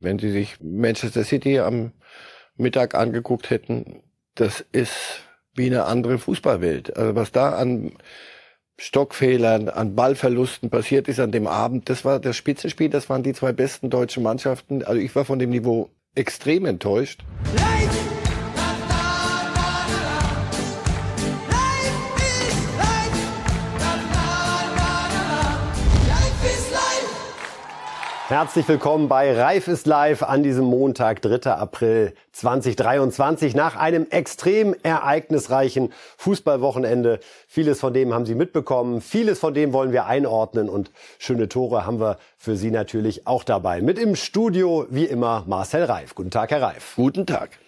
Wenn Sie sich Manchester City am Mittag angeguckt hätten, das ist wie eine andere Fußballwelt. Also was da an Stockfehlern, an Ballverlusten passiert ist an dem Abend, das war das Spitzenspiel, das waren die zwei besten deutschen Mannschaften. Also ich war von dem Niveau extrem enttäuscht. Leid! Herzlich willkommen bei Reif ist live an diesem Montag, 3. April 2023. Nach einem extrem ereignisreichen Fußballwochenende. Vieles von dem haben Sie mitbekommen. Vieles von dem wollen wir einordnen und schöne Tore haben wir für Sie natürlich auch dabei. Mit im Studio, wie immer, Marcel Reif. Guten Tag, Herr Reif. Guten Tag.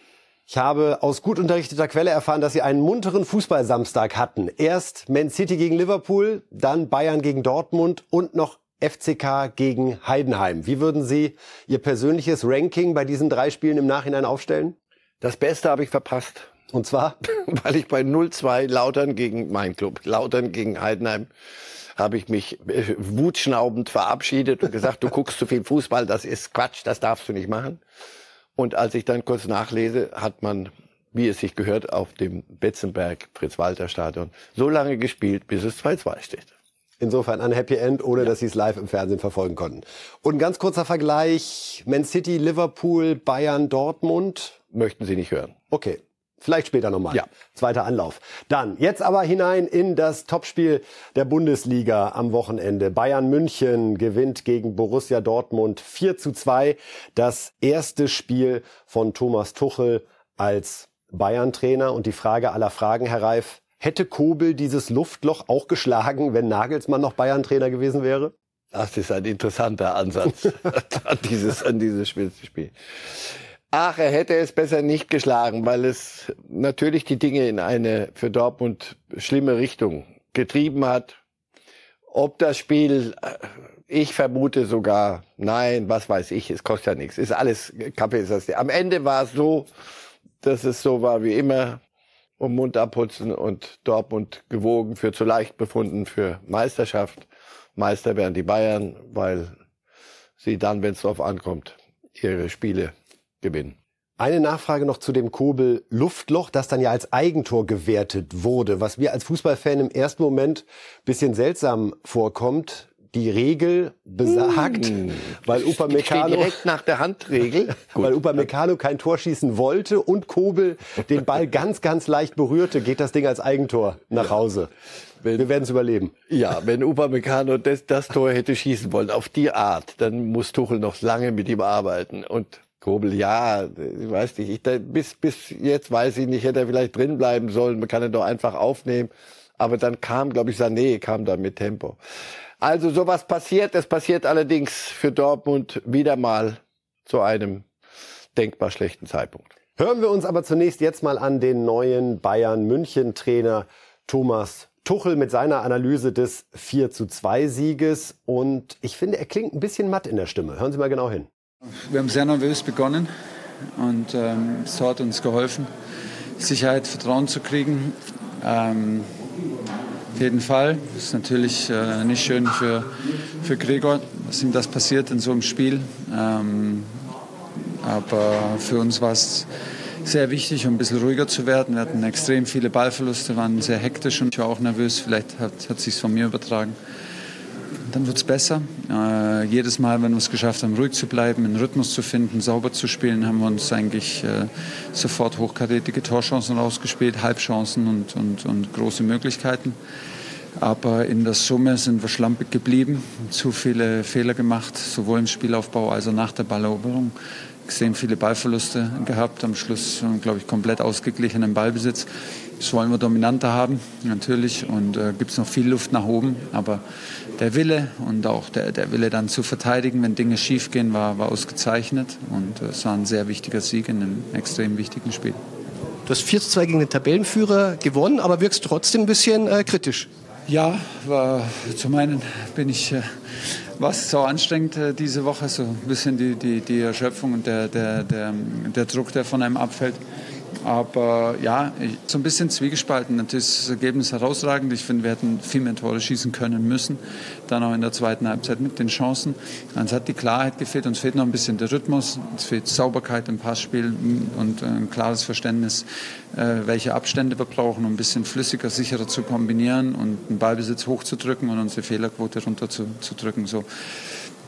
Ich habe aus gut unterrichteter Quelle erfahren, dass Sie einen munteren Fußballsamstag hatten. Erst Man City gegen Liverpool, dann Bayern gegen Dortmund und noch FCK gegen Heidenheim. Wie würden Sie Ihr persönliches Ranking bei diesen drei Spielen im Nachhinein aufstellen? Das Beste habe ich verpasst. Und zwar? Weil ich bei 0-2 Lautern gegen mein Club, Lautern gegen Heidenheim, habe ich mich äh, wutschnaubend verabschiedet und gesagt, du guckst zu viel Fußball, das ist Quatsch, das darfst du nicht machen. Und als ich dann kurz nachlese, hat man, wie es sich gehört, auf dem Betzenberg Fritz-Walter-Stadion so lange gespielt, bis es 2-2 steht. Insofern ein Happy End, ohne ja. dass sie es live im Fernsehen verfolgen konnten. Und ein ganz kurzer Vergleich, Man City, Liverpool, Bayern, Dortmund. Möchten Sie nicht hören. Okay. Vielleicht später nochmal. Ja. Zweiter Anlauf. Dann, jetzt aber hinein in das Topspiel der Bundesliga am Wochenende. Bayern München gewinnt gegen Borussia Dortmund 4 zu 2. Das erste Spiel von Thomas Tuchel als Bayern-Trainer. Und die Frage aller Fragen, Herr Reif, Hätte Kobel dieses Luftloch auch geschlagen, wenn Nagelsmann noch Bayern-Trainer gewesen wäre? Das ist ein interessanter Ansatz an dieses, an dieses Spiel. Ach, er hätte es besser nicht geschlagen, weil es natürlich die Dinge in eine für Dortmund schlimme Richtung getrieben hat. Ob das Spiel, äh, ich vermute sogar, nein, was weiß ich, es kostet ja nichts. Ist alles Kaffee. Ist das. Am Ende war es so, dass es so war wie immer um Mund abputzen und Dortmund gewogen für zu leicht befunden für Meisterschaft. Meister wären die Bayern, weil sie dann, wenn es darauf ankommt, ihre Spiele gewinnen. Eine Nachfrage noch zu dem Kobel Luftloch, das dann ja als Eigentor gewertet wurde, was mir als Fußballfan im ersten Moment bisschen seltsam vorkommt die Regel besagt, hm. weil Upamecano direkt nach der Handregel, weil Upamecano kein Tor schießen wollte und Kobel den Ball ganz ganz leicht berührte, geht das Ding als Eigentor nach Hause. Wenn, Wir werden es überleben. Ja, wenn Upamecano das, das Tor hätte schießen wollen auf die Art, dann muss Tuchel noch lange mit ihm arbeiten und Kobel, ja, ich weiß nicht, ich, bis, bis jetzt weiß ich nicht, hätte er vielleicht drin bleiben sollen, man kann ihn doch einfach aufnehmen. Aber dann kam, glaube ich, Sané kam da mit Tempo. Also sowas passiert. Es passiert allerdings für Dortmund wieder mal zu einem denkbar schlechten Zeitpunkt. Hören wir uns aber zunächst jetzt mal an den neuen Bayern München Trainer Thomas Tuchel mit seiner Analyse des 4 zu 2 Sieges. Und ich finde, er klingt ein bisschen matt in der Stimme. Hören Sie mal genau hin. Wir haben sehr nervös begonnen und ähm, es hat uns geholfen, Sicherheit, Vertrauen zu kriegen. Ähm, auf jeden Fall. Das ist natürlich äh, nicht schön für, für Gregor, dass ihm das passiert in so einem Spiel. Ähm, aber für uns war es sehr wichtig, um ein bisschen ruhiger zu werden. Wir hatten extrem viele Ballverluste, waren sehr hektisch und ich war auch nervös. Vielleicht hat, hat sich von mir übertragen. Dann wird es besser. Äh, jedes Mal, wenn wir es geschafft haben, ruhig zu bleiben, einen Rhythmus zu finden, sauber zu spielen, haben wir uns eigentlich äh, sofort hochkarätige Torchancen rausgespielt, Halbchancen und, und, und große Möglichkeiten. Aber in der Summe sind wir schlampig geblieben, zu viele Fehler gemacht, sowohl im Spielaufbau als auch nach der Balleroberung. Extrem viele Ballverluste gehabt, am Schluss, glaube ich, komplett ausgeglichenen Ballbesitz. Das wollen wir dominanter haben, natürlich, und äh, gibt es noch viel Luft nach oben. Aber der Wille und auch der, der Wille dann zu verteidigen, wenn Dinge schiefgehen, war, war ausgezeichnet. Und äh, es war ein sehr wichtiger Sieg in einem extrem wichtigen Spiel. Du hast 4 zu 2 gegen den Tabellenführer gewonnen, aber wirkst trotzdem ein bisschen äh, kritisch. Ja, war, zum einen bin ich, äh, war es so anstrengend äh, diese Woche, so ein bisschen die, die, die Erschöpfung und der, der, der, der Druck, der von einem abfällt. Aber ja, so ein bisschen zwiegespalten. Natürlich ist das Ergebnis herausragend. Ich finde, wir hätten viel mehr Tore schießen können müssen. Dann auch in der zweiten Halbzeit mit den Chancen. Uns hat die Klarheit gefehlt. Uns fehlt noch ein bisschen der Rhythmus. Es fehlt Sauberkeit im Passspiel und ein klares Verständnis, äh, welche Abstände wir brauchen, um ein bisschen flüssiger, sicherer zu kombinieren und den Ballbesitz hochzudrücken und unsere Fehlerquote runterzudrücken. So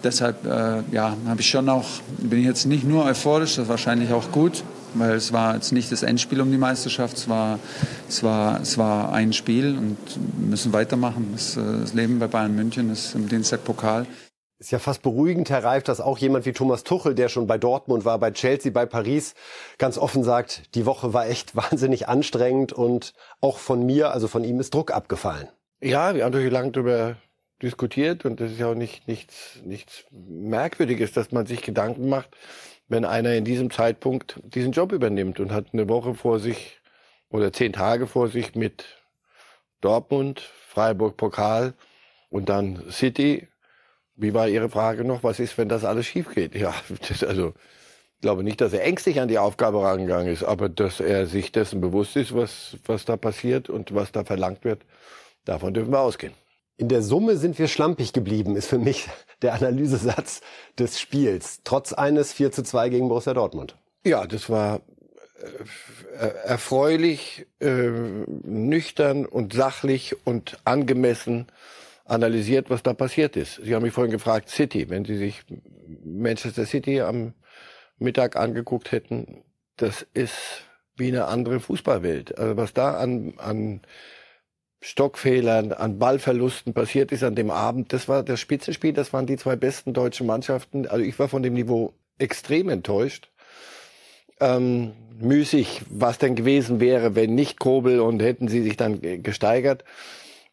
deshalb äh, ja, ich schon auch, bin ich jetzt nicht nur euphorisch, das ist wahrscheinlich auch gut, weil es war jetzt nicht das Endspiel um die Meisterschaft, es war, es war, es war ein Spiel und wir müssen weitermachen. Das, äh, das Leben bei Bayern München ist im Dienstag Pokal. Ist ja fast beruhigend, Herr Reif, dass auch jemand wie Thomas Tuchel, der schon bei Dortmund war, bei Chelsea, bei Paris, ganz offen sagt, die Woche war echt wahnsinnig anstrengend und auch von mir, also von ihm ist Druck abgefallen. Ja, wir haben natürlich lange darüber diskutiert und das ist ja auch nicht, nichts, nichts Merkwürdiges, dass man sich Gedanken macht, wenn einer in diesem Zeitpunkt diesen Job übernimmt und hat eine Woche vor sich oder zehn Tage vor sich mit Dortmund, Freiburg Pokal und dann City. Wie war Ihre Frage noch? Was ist, wenn das alles schief geht? Ja, das, also ich glaube nicht, dass er ängstlich an die Aufgabe rangegangen ist, aber dass er sich dessen bewusst ist, was, was da passiert und was da verlangt wird. Davon dürfen wir ausgehen. In der Summe sind wir schlampig geblieben, ist für mich der Analysesatz des Spiels. Trotz eines 4 zu 2 gegen Borussia Dortmund. Ja, das war äh, erfreulich, äh, nüchtern und sachlich und angemessen analysiert, was da passiert ist. Sie haben mich vorhin gefragt, City, wenn Sie sich Manchester City am Mittag angeguckt hätten, das ist wie eine andere Fußballwelt. Also was da an, an Stockfehlern, an Ballverlusten passiert ist an dem Abend. Das war das Spitzenspiel, das waren die zwei besten deutschen Mannschaften. Also ich war von dem Niveau extrem enttäuscht. Ähm, müßig, was denn gewesen wäre, wenn nicht Kobel und hätten sie sich dann gesteigert.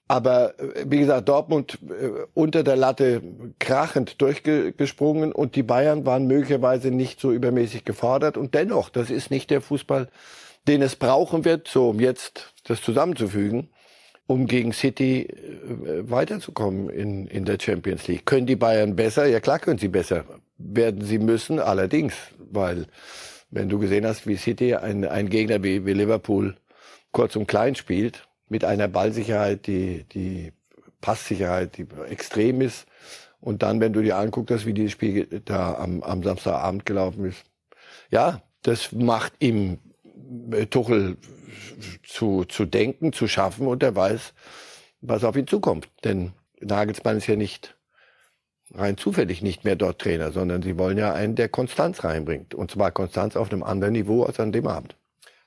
Aber äh, wie gesagt, Dortmund äh, unter der Latte krachend durchgesprungen und die Bayern waren möglicherweise nicht so übermäßig gefordert. Und dennoch, das ist nicht der Fußball, den es brauchen wird, so um jetzt das zusammenzufügen um gegen City äh, weiterzukommen in, in der Champions League. Können die Bayern besser? Ja klar können sie besser. Werden sie müssen, allerdings, weil wenn du gesehen hast, wie City ein, ein Gegner wie, wie Liverpool kurz und klein spielt, mit einer Ballsicherheit, die, die Passsicherheit, die extrem ist, und dann, wenn du dir anguckst, wie dieses Spiel da am, am Samstagabend gelaufen ist, ja, das macht ihm äh, Tuchel zu, zu denken, zu schaffen und er weiß, was auf ihn zukommt. Denn Nagelsmann ist ja nicht rein zufällig nicht mehr dort Trainer, sondern sie wollen ja einen, der Konstanz reinbringt. Und zwar Konstanz auf einem anderen Niveau als an dem Abend.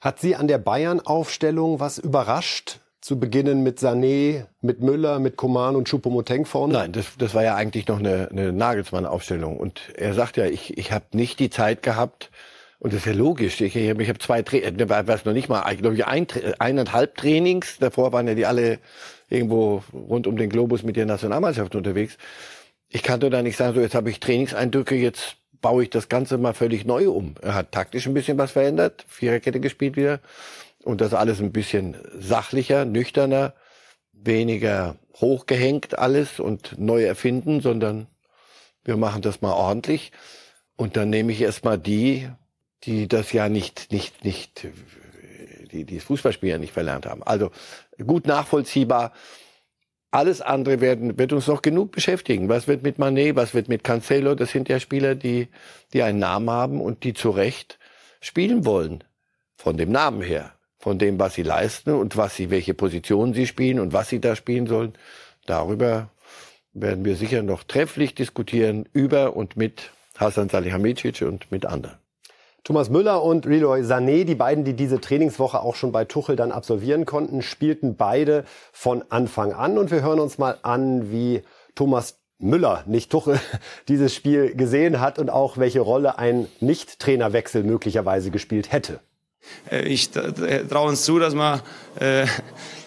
Hat Sie an der Bayern-Aufstellung was überrascht? Zu beginnen mit Sané, mit Müller, mit Koman und Choupo-Moting vorne? Nein, das, das war ja eigentlich noch eine, eine Nagelsmann-Aufstellung. Und er sagt ja, ich, ich habe nicht die Zeit gehabt, und das ist ja logisch. Ich, ich, ich habe zwei, äh, was noch nicht mal, glaube ich, ein, eineinhalb Trainings. Davor waren ja die alle irgendwo rund um den Globus mit der Nationalmannschaft unterwegs. Ich kann doch da nicht sagen, so jetzt habe ich Trainingseindrücke, jetzt baue ich das Ganze mal völlig neu um. Er hat taktisch ein bisschen was verändert, Viererkette gespielt wieder und das alles ein bisschen sachlicher, nüchterner, weniger hochgehängt alles und neu erfinden, sondern wir machen das mal ordentlich. Und dann nehme ich erstmal die die das ja nicht, nicht, nicht, die, die das Fußballspiel ja nicht verlernt haben. Also gut nachvollziehbar. Alles andere werden, wird uns noch genug beschäftigen. Was wird mit Manet, was wird mit Cancelo? Das sind ja Spieler, die, die einen Namen haben und die zu Recht spielen wollen. Von dem Namen her. Von dem, was sie leisten und was sie, welche Positionen sie spielen und was sie da spielen sollen. Darüber werden wir sicher noch trefflich diskutieren über und mit Hasan Salihamidzic und mit anderen. Thomas Müller und Leroy Sané, die beiden, die diese Trainingswoche auch schon bei Tuchel dann absolvieren konnten, spielten beide von Anfang an. Und wir hören uns mal an, wie Thomas Müller, nicht Tuchel, dieses Spiel gesehen hat und auch welche Rolle ein Nicht-Trainerwechsel möglicherweise gespielt hätte. Äh, ich traue uns zu, dass wir äh,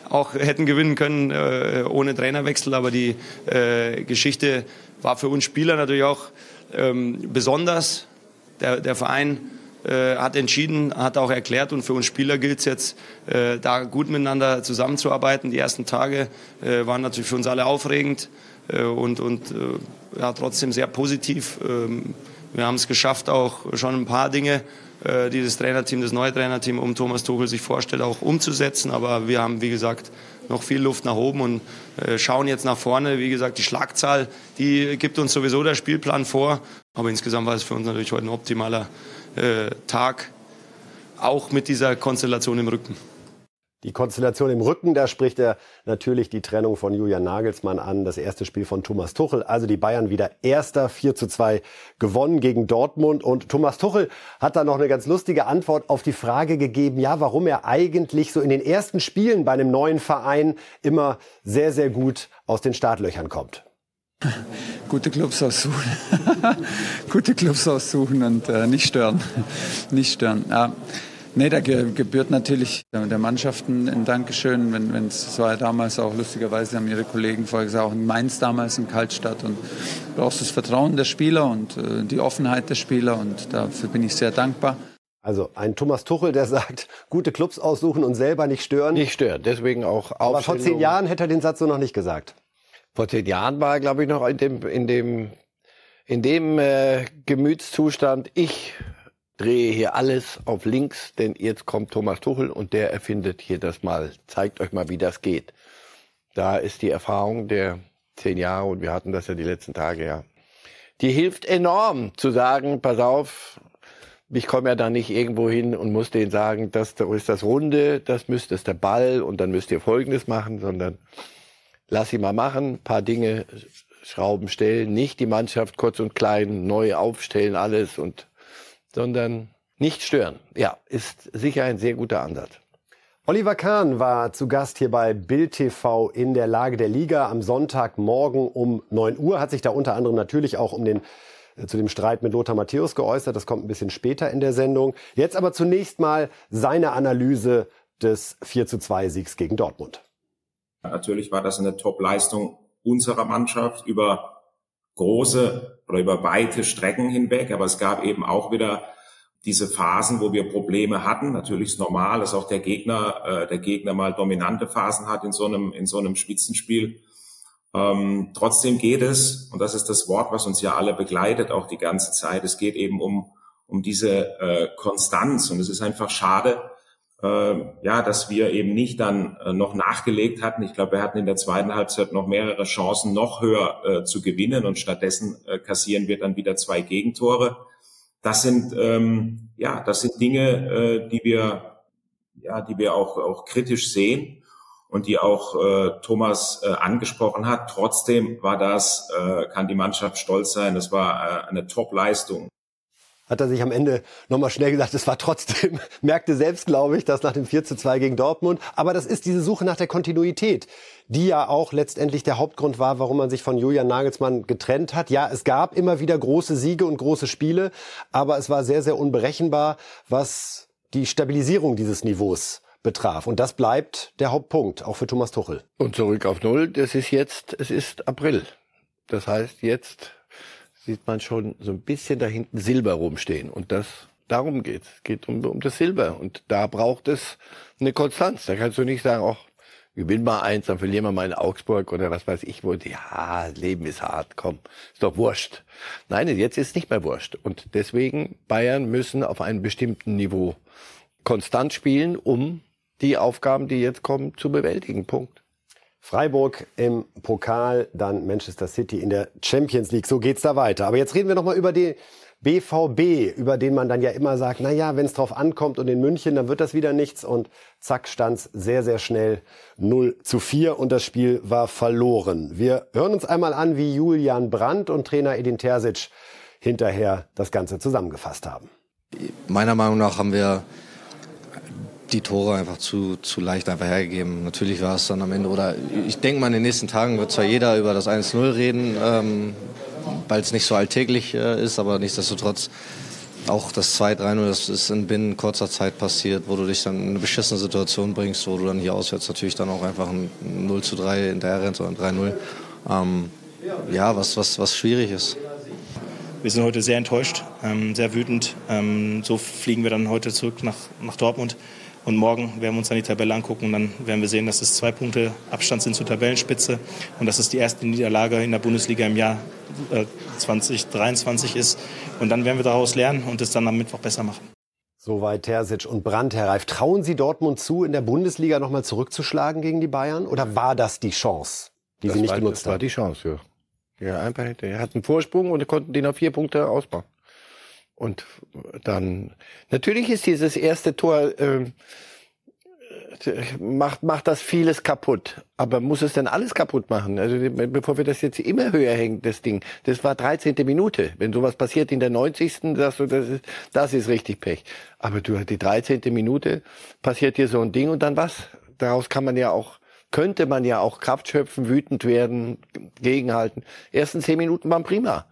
auch hätten gewinnen können äh, ohne Trainerwechsel, aber die äh, Geschichte war für uns Spieler natürlich auch ähm, besonders. Der, der Verein äh, hat entschieden, hat auch erklärt und für uns Spieler gilt es jetzt, äh, da gut miteinander zusammenzuarbeiten. Die ersten Tage äh, waren natürlich für uns alle aufregend äh, und, und äh, ja, trotzdem sehr positiv. Ähm, wir haben es geschafft, auch schon ein paar Dinge, die das Trainerteam, das neue Trainerteam um Thomas Tuchel sich vorstellt, auch umzusetzen. Aber wir haben, wie gesagt, noch viel Luft nach oben und schauen jetzt nach vorne. Wie gesagt, die Schlagzahl, die gibt uns sowieso der Spielplan vor. Aber insgesamt war es für uns natürlich heute ein optimaler äh, Tag, auch mit dieser Konstellation im Rücken. Die Konstellation im Rücken, da spricht er natürlich die Trennung von Julian Nagelsmann an, das erste Spiel von Thomas Tuchel. Also die Bayern wieder erster, 4 zu 2 gewonnen gegen Dortmund. Und Thomas Tuchel hat da noch eine ganz lustige Antwort auf die Frage gegeben, ja, warum er eigentlich so in den ersten Spielen bei einem neuen Verein immer sehr, sehr gut aus den Startlöchern kommt. Gute Clubs aussuchen. Gute Clubs aussuchen und äh, nicht stören. nicht stören. Ja. Nee, da gebührt natürlich der Mannschaft ein Dankeschön. Wenn, wenn es war ja damals auch lustigerweise haben ihre Kollegen vorher gesagt, auch in Mainz damals in Kaltstadt und du brauchst das Vertrauen der Spieler und äh, die Offenheit der Spieler und dafür bin ich sehr dankbar. Also ein Thomas Tuchel, der sagt, gute Clubs aussuchen und selber nicht stören. Nicht stören, deswegen auch Aber vor zehn Jahren hätte er den Satz so noch nicht gesagt. Vor zehn Jahren war er, glaube ich, noch in dem, in dem, in dem äh, Gemütszustand, ich drehe hier alles auf links, denn jetzt kommt Thomas Tuchel und der erfindet hier das mal, zeigt euch mal, wie das geht. Da ist die Erfahrung der zehn Jahre und wir hatten das ja die letzten Tage, ja. Die hilft enorm zu sagen, pass auf, ich komme ja da nicht irgendwo hin und muss denen sagen, das ist das Runde, das müsst ist der Ball und dann müsst ihr Folgendes machen, sondern lass sie mal machen, paar Dinge Schrauben stellen, nicht die Mannschaft kurz und klein neu aufstellen alles und sondern nicht stören. Ja, ist sicher ein sehr guter Ansatz. Oliver Kahn war zu Gast hier bei Bild TV in der Lage der Liga am Sonntagmorgen um 9 Uhr, hat sich da unter anderem natürlich auch um den äh, zu dem Streit mit Lothar Matthäus geäußert. Das kommt ein bisschen später in der Sendung. Jetzt aber zunächst mal seine Analyse des 4 zu 2 Siegs gegen Dortmund. Natürlich war das eine Top-Leistung unserer Mannschaft über große oder über weite Strecken hinweg, aber es gab eben auch wieder diese Phasen, wo wir Probleme hatten. Natürlich ist normal, dass auch der Gegner, äh, der Gegner mal dominante Phasen hat in so einem, in so einem Spitzenspiel. Ähm, trotzdem geht es, und das ist das Wort, was uns ja alle begleitet, auch die ganze Zeit. Es geht eben um, um diese äh, Konstanz. Und es ist einfach schade, äh, ja, dass wir eben nicht dann äh, noch nachgelegt hatten. Ich glaube, wir hatten in der zweiten Halbzeit noch mehrere Chancen, noch höher äh, zu gewinnen und stattdessen äh, kassieren wir dann wieder zwei Gegentore. Das sind ähm, ja, das sind Dinge, äh, die wir ja, die wir auch auch kritisch sehen und die auch äh, Thomas angesprochen hat. Trotzdem war das, kann die Mannschaft stolz sein. Das war eine Top-Leistung hat er sich am Ende nochmal schnell gesagt, es war trotzdem, merkte selbst, glaube ich, das nach dem 4 zu 2 gegen Dortmund. Aber das ist diese Suche nach der Kontinuität, die ja auch letztendlich der Hauptgrund war, warum man sich von Julian Nagelsmann getrennt hat. Ja, es gab immer wieder große Siege und große Spiele, aber es war sehr, sehr unberechenbar, was die Stabilisierung dieses Niveaus betraf. Und das bleibt der Hauptpunkt, auch für Thomas Tuchel. Und zurück auf Null, das ist jetzt, es ist April. Das heißt, jetzt sieht man schon so ein bisschen da hinten Silber rumstehen. Und das, darum geht's. Es geht um, um das Silber. Und da braucht es eine Konstanz. Da kannst du nicht sagen, ach, gewinn mal eins, dann verlieren wir mal in Augsburg oder was weiß ich wo. Ja, Leben ist hart, komm, ist doch wurscht. Nein, jetzt ist es nicht mehr wurscht. Und deswegen, Bayern müssen auf einem bestimmten Niveau konstant spielen, um die Aufgaben, die jetzt kommen, zu bewältigen. Punkt. Freiburg im Pokal, dann Manchester City in der Champions League. So geht's da weiter. Aber jetzt reden wir noch mal über den BVB, über den man dann ja immer sagt, na ja, wenn es drauf ankommt und in München, dann wird das wieder nichts und zack stand's sehr sehr schnell 0 zu 4 und das Spiel war verloren. Wir hören uns einmal an, wie Julian Brandt und Trainer Edin Terzic hinterher das Ganze zusammengefasst haben. Meiner Meinung nach haben wir die Tore einfach zu, zu leicht einfach hergegeben. Natürlich war es dann am Ende, oder ich denke mal, in den nächsten Tagen wird zwar jeder über das 1-0 reden, ähm, weil es nicht so alltäglich äh, ist, aber nichtsdestotrotz auch das 2-3-0, das ist in binnen kurzer Zeit passiert, wo du dich dann in eine beschissene Situation bringst, wo du dann hier auswärts natürlich dann auch einfach ein 0 3 in der rennst oder ein 3-0. Ähm, ja, was, was, was schwierig ist. Wir sind heute sehr enttäuscht, ähm, sehr wütend. Ähm, so fliegen wir dann heute zurück nach, nach Dortmund. Und morgen werden wir uns dann die Tabelle angucken und dann werden wir sehen, dass es zwei Punkte Abstand sind zur Tabellenspitze und dass es die erste Niederlage in der Bundesliga im Jahr 2023 äh, ist. Und dann werden wir daraus lernen und es dann am Mittwoch besser machen. Soweit Terzic und Brandt, Herr Reif. Trauen Sie Dortmund zu, in der Bundesliga nochmal zurückzuschlagen gegen die Bayern? Oder war das die Chance, die das Sie nicht war, genutzt haben? Das war die Chance, ja. Ja, einfach, er hat einen Vorsprung und konnten den auf vier Punkte ausbauen. Und dann, natürlich ist dieses erste Tor, äh, macht, macht das vieles kaputt. Aber muss es denn alles kaputt machen? Also, bevor wir das jetzt immer höher hängen, das Ding. Das war 13. Minute. Wenn sowas passiert in der 90. sagst du, das ist, das ist richtig Pech. Aber du, die 13. Minute passiert dir so ein Ding und dann was? Daraus kann man ja auch, könnte man ja auch Kraft schöpfen, wütend werden, gegenhalten. Ersten zehn Minuten waren prima.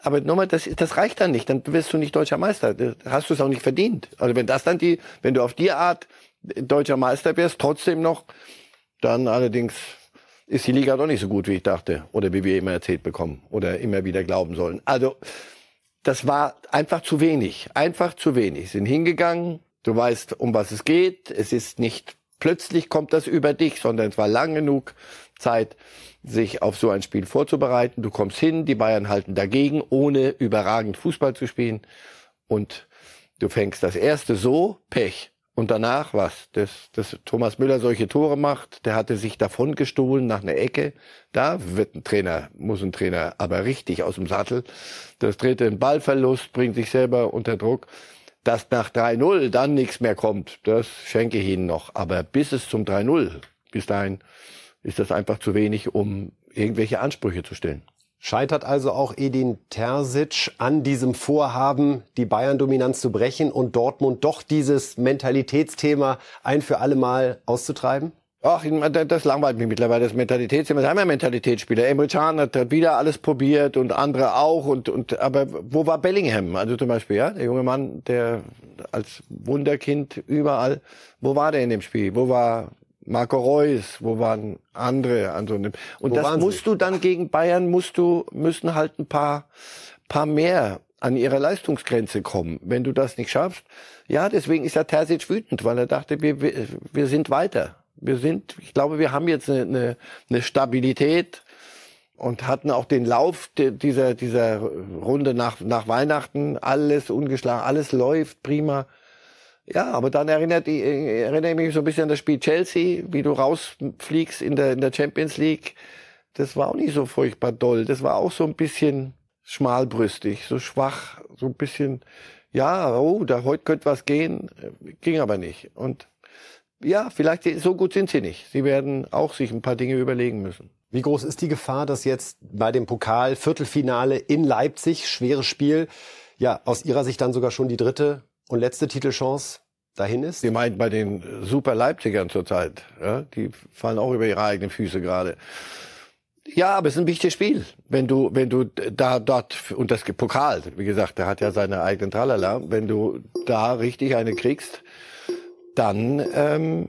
Aber nochmal, das, das reicht dann nicht. Dann wirst du nicht deutscher Meister. Hast du es auch nicht verdient. Also wenn das dann die, wenn du auf die Art deutscher Meister wärst, trotzdem noch, dann allerdings ist die Liga doch nicht so gut, wie ich dachte. Oder wie wir immer erzählt bekommen. Oder immer wieder glauben sollen. Also, das war einfach zu wenig. Einfach zu wenig. Sind hingegangen. Du weißt, um was es geht. Es ist nicht plötzlich kommt das über dich, sondern es war lang genug Zeit, sich auf so ein Spiel vorzubereiten. Du kommst hin, die Bayern halten dagegen, ohne überragend Fußball zu spielen. Und du fängst das erste so, Pech. Und danach was? Dass, dass Thomas Müller solche Tore macht, der hatte sich davon gestohlen nach einer Ecke. Da wird ein Trainer, muss ein Trainer aber richtig aus dem Sattel. Das dritte ein Ballverlust, bringt sich selber unter Druck. Dass nach 3-0 dann nichts mehr kommt, das schenke ich Ihnen noch. Aber bis es zum 3-0, bis dahin ist das einfach zu wenig, um irgendwelche Ansprüche zu stellen. Scheitert also auch Edin Terzic an diesem Vorhaben, die Bayern-Dominanz zu brechen und Dortmund doch dieses Mentalitätsthema ein für alle Mal auszutreiben? Ach, das langweilt mich mittlerweile, das Mentalitätsthema. Das ist einmal Mentalitätsspieler. Emre Can hat wieder alles probiert und andere auch. Und, und, aber wo war Bellingham? Also zum Beispiel, ja, der junge Mann, der als Wunderkind überall. Wo war der in dem Spiel? Wo war Marco Reus, wo waren andere an so einem. Und Wo das musst du dann gegen Bayern musst du, müssen halt ein paar, paar mehr an ihre Leistungsgrenze kommen. Wenn du das nicht schaffst, ja, deswegen ist ja Terzic wütend, weil er dachte, wir, wir, wir sind weiter. Wir sind, ich glaube, wir haben jetzt eine, eine, eine Stabilität und hatten auch den Lauf dieser, dieser Runde nach, nach Weihnachten. Alles ungeschlagen, alles läuft prima. Ja, aber dann erinnert, die, erinnere ich mich so ein bisschen an das Spiel Chelsea, wie du rausfliegst in der, in der Champions League. Das war auch nicht so furchtbar doll. Das war auch so ein bisschen schmalbrüstig, so schwach, so ein bisschen, ja, oh, da heute könnte was gehen, ging aber nicht. Und ja, vielleicht so gut sind sie nicht. Sie werden auch sich ein paar Dinge überlegen müssen. Wie groß ist die Gefahr, dass jetzt bei dem Pokal Viertelfinale in Leipzig, schweres Spiel, ja, aus Ihrer Sicht dann sogar schon die dritte und letzte Titelchance dahin ist? Sie meint bei den Super Leipzigern zurzeit. Ja, die fallen auch über ihre eigenen Füße gerade. Ja, aber es ist ein wichtiges Spiel. Wenn du, wenn du da dort, und das Pokal, wie gesagt, der hat ja seine eigenen Tralala, wenn du da richtig eine kriegst, dann ähm,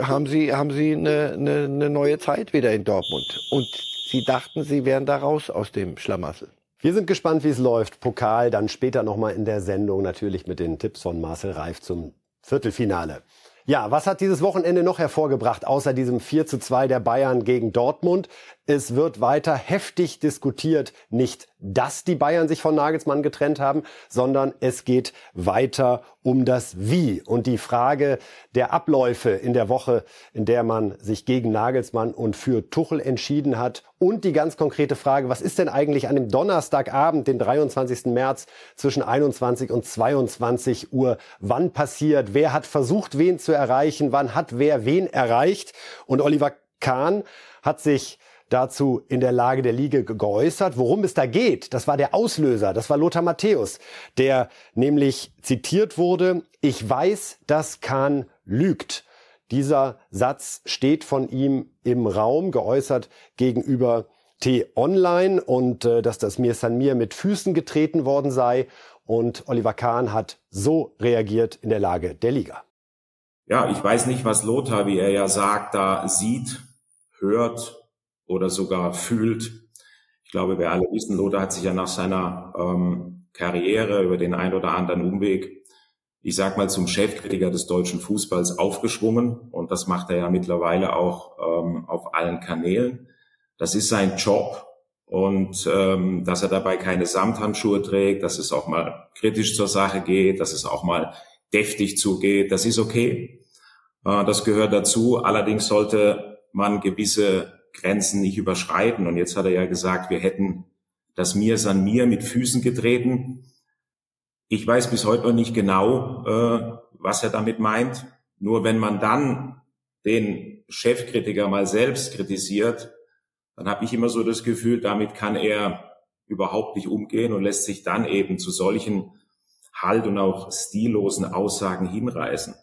haben sie, haben sie eine, eine, eine neue Zeit wieder in Dortmund. Und sie dachten, sie wären da raus aus dem Schlamassel. Wir sind gespannt, wie es läuft. Pokal dann später nochmal in der Sendung, natürlich mit den Tipps von Marcel Reif zum Viertelfinale. Ja, was hat dieses Wochenende noch hervorgebracht, außer diesem 4 zu 2 der Bayern gegen Dortmund? Es wird weiter heftig diskutiert, nicht, dass die Bayern sich von Nagelsmann getrennt haben, sondern es geht weiter um das Wie. Und die Frage der Abläufe in der Woche, in der man sich gegen Nagelsmann und für Tuchel entschieden hat und die ganz konkrete Frage, was ist denn eigentlich an dem Donnerstagabend, den 23. März zwischen 21 und 22 Uhr, wann passiert, wer hat versucht, wen zu erreichen, wann hat wer wen erreicht? Und Oliver Kahn hat sich dazu in der Lage der Liga geäußert. Worum es da geht, das war der Auslöser, das war Lothar Matthäus, der nämlich zitiert wurde, ich weiß, dass Kahn lügt. Dieser Satz steht von ihm im Raum, geäußert gegenüber T-Online und äh, dass das Mir San Mir mit Füßen getreten worden sei. Und Oliver Kahn hat so reagiert in der Lage der Liga. Ja, ich weiß nicht, was Lothar, wie er ja sagt, da sieht, hört oder sogar fühlt. Ich glaube, wir alle wissen, Lothar hat sich ja nach seiner ähm, Karriere über den ein oder anderen Umweg ich sag mal, zum Chefkritiker des deutschen Fußballs aufgeschwungen. Und das macht er ja mittlerweile auch ähm, auf allen Kanälen. Das ist sein Job. Und ähm, dass er dabei keine Samthandschuhe trägt, dass es auch mal kritisch zur Sache geht, dass es auch mal deftig zugeht, das ist okay. Äh, das gehört dazu. Allerdings sollte man gewisse Grenzen nicht überschreiten. Und jetzt hat er ja gesagt, wir hätten das Mir san mir mit Füßen getreten. Ich weiß bis heute noch nicht genau, äh, was er damit meint. Nur wenn man dann den Chefkritiker mal selbst kritisiert, dann habe ich immer so das Gefühl, damit kann er überhaupt nicht umgehen und lässt sich dann eben zu solchen halt und auch stillosen Aussagen hinreißen.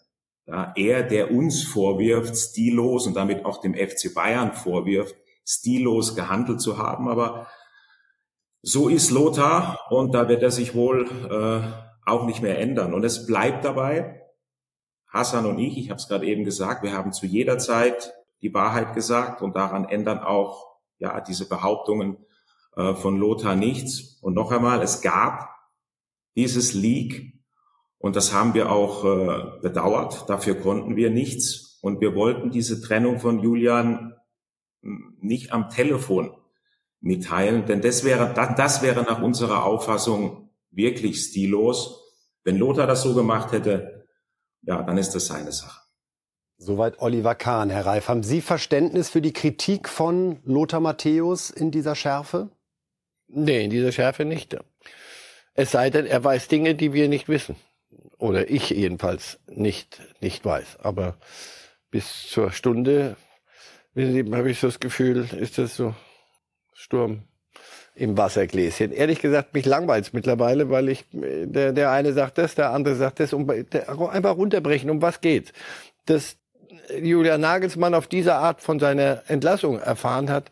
Ja, er, der uns vorwirft, stillos und damit auch dem FC Bayern vorwirft, stillos gehandelt zu haben, aber so ist Lothar und da wird er sich wohl äh, auch nicht mehr ändern. Und es bleibt dabei, Hassan und ich, ich habe es gerade eben gesagt, wir haben zu jeder Zeit die Wahrheit gesagt und daran ändern auch ja diese Behauptungen äh, von Lothar nichts. Und noch einmal, es gab dieses Leak und das haben wir auch äh, bedauert. Dafür konnten wir nichts und wir wollten diese Trennung von Julian hm, nicht am Telefon mitteilen, denn das wäre, das wäre nach unserer Auffassung wirklich stillos. Wenn Lothar das so gemacht hätte, ja, dann ist das seine Sache. Soweit Oliver Kahn. Herr Reif, haben Sie Verständnis für die Kritik von Lothar Matthäus in dieser Schärfe? Nee, in dieser Schärfe nicht. Es sei denn, er weiß Dinge, die wir nicht wissen. Oder ich jedenfalls nicht, nicht weiß. Aber bis zur Stunde, habe ich so das Gefühl, ist das so Sturm im Wassergläschen. Ehrlich gesagt, mich langweilt mittlerweile, weil ich, der, der eine sagt das, der andere sagt das, um, der, einfach runterbrechen, um was geht. Dass Julian Nagelsmann auf diese Art von seiner Entlassung erfahren hat,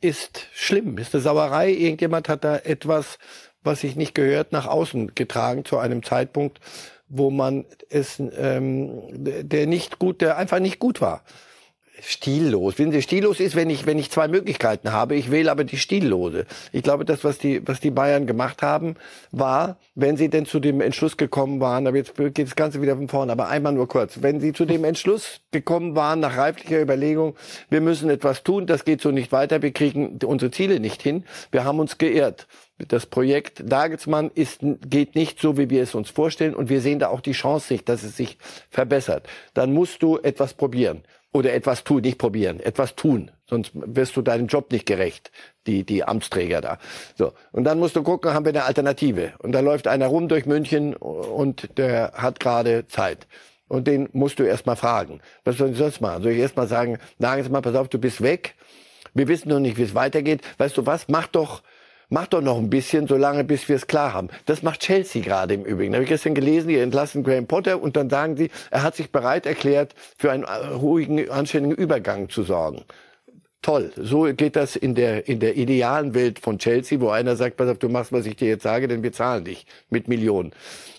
ist schlimm, ist eine Sauerei. Irgendjemand hat da etwas, was sich nicht gehört, nach außen getragen zu einem Zeitpunkt, wo man es, ähm, der nicht gut, der einfach nicht gut war stillos. Wenn sie stillos ist, wenn ich, wenn ich zwei Möglichkeiten habe, ich wähle aber die stillose. Ich glaube, das, was die, was die Bayern gemacht haben, war, wenn sie denn zu dem Entschluss gekommen waren, aber jetzt geht das Ganze wieder von vorne, aber einmal nur kurz, wenn sie zu dem Entschluss gekommen waren, nach reiflicher Überlegung, wir müssen etwas tun, das geht so nicht weiter, wir kriegen unsere Ziele nicht hin, wir haben uns geirrt. Das Projekt Dagelsmann ist, geht nicht so, wie wir es uns vorstellen und wir sehen da auch die Chance nicht, dass es sich verbessert. Dann musst du etwas probieren oder etwas tun, nicht probieren, etwas tun, sonst wirst du deinem Job nicht gerecht, die, die Amtsträger da. So. Und dann musst du gucken, haben wir eine Alternative. Und da läuft einer rum durch München und der hat gerade Zeit. Und den musst du erstmal fragen. Was soll ich sonst machen? Soll ich erstmal sagen, Nagelsmann, pass auf, du bist weg. Wir wissen noch nicht, wie es weitergeht. Weißt du was? Mach doch Mach doch noch ein bisschen, solange bis wir es klar haben. Das macht Chelsea gerade im Übrigen. Da habe ich gestern gelesen, die entlassen Graham Potter und dann sagen sie, er hat sich bereit erklärt, für einen äh, ruhigen, anständigen Übergang zu sorgen. Toll. So geht das in der, in der idealen Welt von Chelsea, wo einer sagt, pass auf, du machst, was ich dir jetzt sage, denn wir zahlen dich mit Millionen.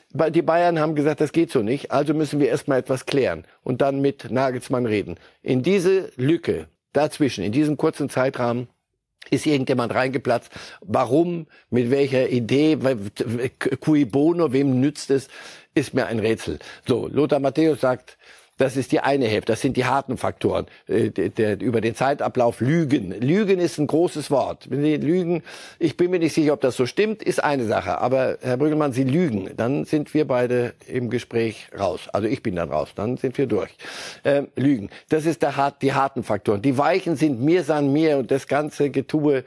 Die Bayern haben gesagt, das geht so nicht, also müssen wir erstmal etwas klären und dann mit Nagelsmann reden. In diese Lücke dazwischen, in diesem kurzen Zeitrahmen, ist irgendjemand reingeplatzt? Warum? Mit welcher Idee? Cui bono? Wem nützt es? Ist mir ein Rätsel. So, Lothar Matthäus sagt, das ist die eine Hälfte. Das sind die harten Faktoren. Äh, der, der, über den Zeitablauf Lügen. Lügen ist ein großes Wort. Wenn Sie lügen, ich bin mir nicht sicher, ob das so stimmt, ist eine Sache. Aber Herr Brüggelmann, Sie lügen. Dann sind wir beide im Gespräch raus. Also ich bin dann raus. Dann sind wir durch. Ähm, lügen. Das ist der, die harten Faktoren. Die weichen sind mir san mir und das ganze Getue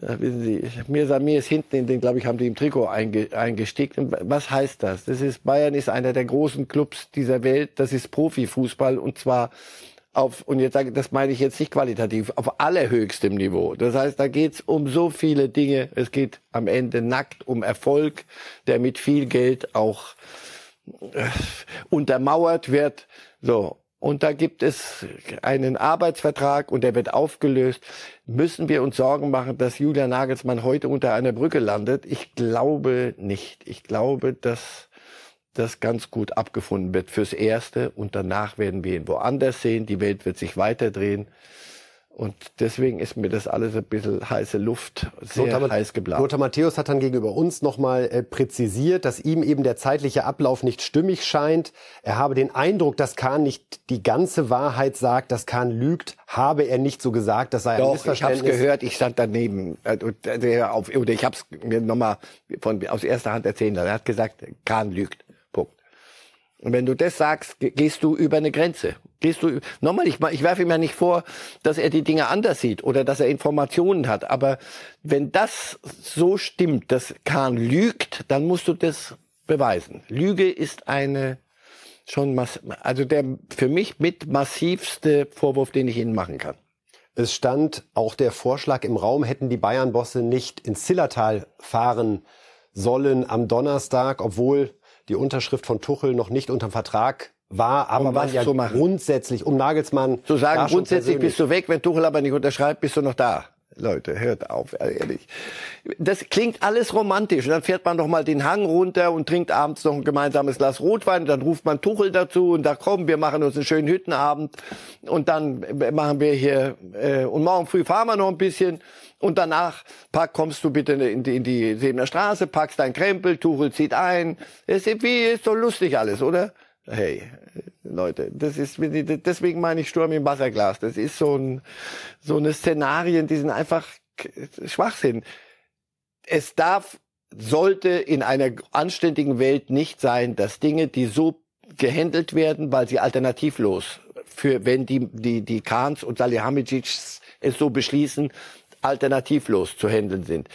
wissen Sie, mir Samir ist hinten in den, glaube ich, haben die im Trikot einge, eingestickt. Und was heißt das? Das ist, Bayern ist einer der großen Clubs dieser Welt. Das ist Profifußball und zwar auf, und jetzt sage das meine ich jetzt nicht qualitativ, auf allerhöchstem Niveau. Das heißt, da geht's um so viele Dinge. Es geht am Ende nackt um Erfolg, der mit viel Geld auch äh, untermauert wird. So. Und da gibt es einen Arbeitsvertrag und der wird aufgelöst. Müssen wir uns Sorgen machen, dass Julian Nagelsmann heute unter einer Brücke landet? Ich glaube nicht. Ich glaube, dass das ganz gut abgefunden wird fürs Erste und danach werden wir ihn woanders sehen. Die Welt wird sich weiterdrehen. Und deswegen ist mir das alles ein bisschen heiße Luft, sehr Lothar, heiß geblasen. Lothar Matthäus hat dann gegenüber uns nochmal äh, präzisiert, dass ihm eben der zeitliche Ablauf nicht stimmig scheint. Er habe den Eindruck, dass Kahn nicht die ganze Wahrheit sagt, dass Kahn lügt, habe er nicht so gesagt, das sei ein Doch, ich Missverständnis. habe es gehört, ich stand daneben. Auf- Oder ich habe es mir nochmal von, aus erster Hand erzählen lassen. Er hat gesagt, Kahn lügt. Punkt. Und wenn du das sagst, ge- gehst du über eine Grenze. Gehst du nochmal, ich, ich werfe ihm ja nicht vor, dass er die Dinge anders sieht oder dass er Informationen hat. Aber wenn das so stimmt, dass Kahn lügt, dann musst du das beweisen. Lüge ist eine schon mass also der für mich mit massivste Vorwurf, den ich Ihnen machen kann. Es stand auch der Vorschlag im Raum, hätten die Bayern-Bosse nicht ins Zillertal fahren sollen am Donnerstag, obwohl die Unterschrift von Tuchel noch nicht unter Vertrag war, aber Um was ja zu machen? grundsätzlich um Nagelsmann Zu sagen, da grundsätzlich bist du weg, wenn Tuchel aber nicht unterschreibt, bist du noch da. Leute, hört auf, ehrlich. Das klingt alles romantisch. Und dann fährt man doch mal den Hang runter und trinkt abends noch ein gemeinsames Glas Rotwein. Und dann ruft man Tuchel dazu und sagt, komm, wir machen uns einen schönen Hüttenabend. Und dann machen wir hier, äh, und morgen früh fahren wir noch ein bisschen. Und danach pack, kommst du bitte in die, in die Sebener Straße, packst dein Krempel, Tuchel zieht ein. Es ist, wie, ist doch lustig alles, oder? Hey, Leute, das ist, deswegen meine ich Sturm im Wasserglas. Das ist so ein, so eine Szenarien, die sind einfach Schwachsinn. Es darf, sollte in einer anständigen Welt nicht sein, dass Dinge, die so gehandelt werden, weil sie alternativlos für, wenn die, die, die Kahns und Salihamidzics es so beschließen, alternativlos zu handeln sind,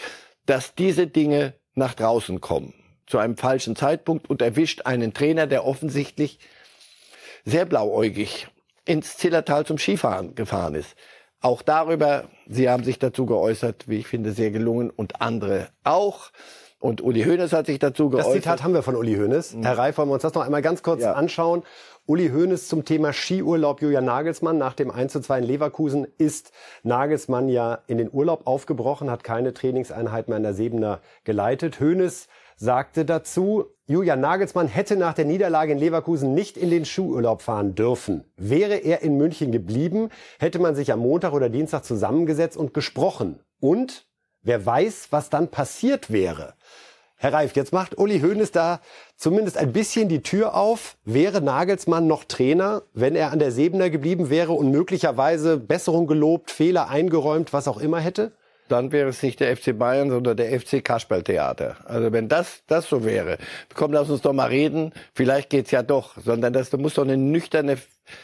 dass diese Dinge nach draußen kommen zu einem falschen Zeitpunkt und erwischt einen Trainer, der offensichtlich sehr blauäugig ins Zillertal zum Skifahren gefahren ist. Auch darüber, Sie haben sich dazu geäußert, wie ich finde, sehr gelungen und andere auch. Und Uli Hoeneß hat sich dazu Das geäußert. Zitat haben wir von Uli Hoeneß. Herr Reif, wollen wir uns das noch einmal ganz kurz Ja. anschauen? Uli Hoeneß zum Thema Skiurlaub Julian Nagelsmann. Nach dem 1 zu 2 in Leverkusen ist Nagelsmann ja in den Urlaub aufgebrochen, hat keine Trainingseinheit mehr in der Sebener geleitet. Hoeneß sagte dazu, Julian Nagelsmann hätte nach der Niederlage in Leverkusen nicht in den Skiurlaub fahren dürfen. Wäre er in München geblieben, hätte man sich am Montag oder Dienstag zusammengesetzt und gesprochen. Und wer weiß, was dann passiert wäre. Herr Reif, jetzt macht Uli Hoeneß da zumindest ein bisschen die Tür auf. Wäre Nagelsmann noch Trainer, wenn er an der Sebener geblieben wäre und möglicherweise Besserung gelobt, Fehler eingeräumt, was auch immer hätte? Dann wäre es nicht der FC Bayern, sondern der FC Kasperltheater. Also wenn das das so wäre, komm, lass uns doch mal reden. Vielleicht geht's ja doch, sondern das muss doch eine nüchterne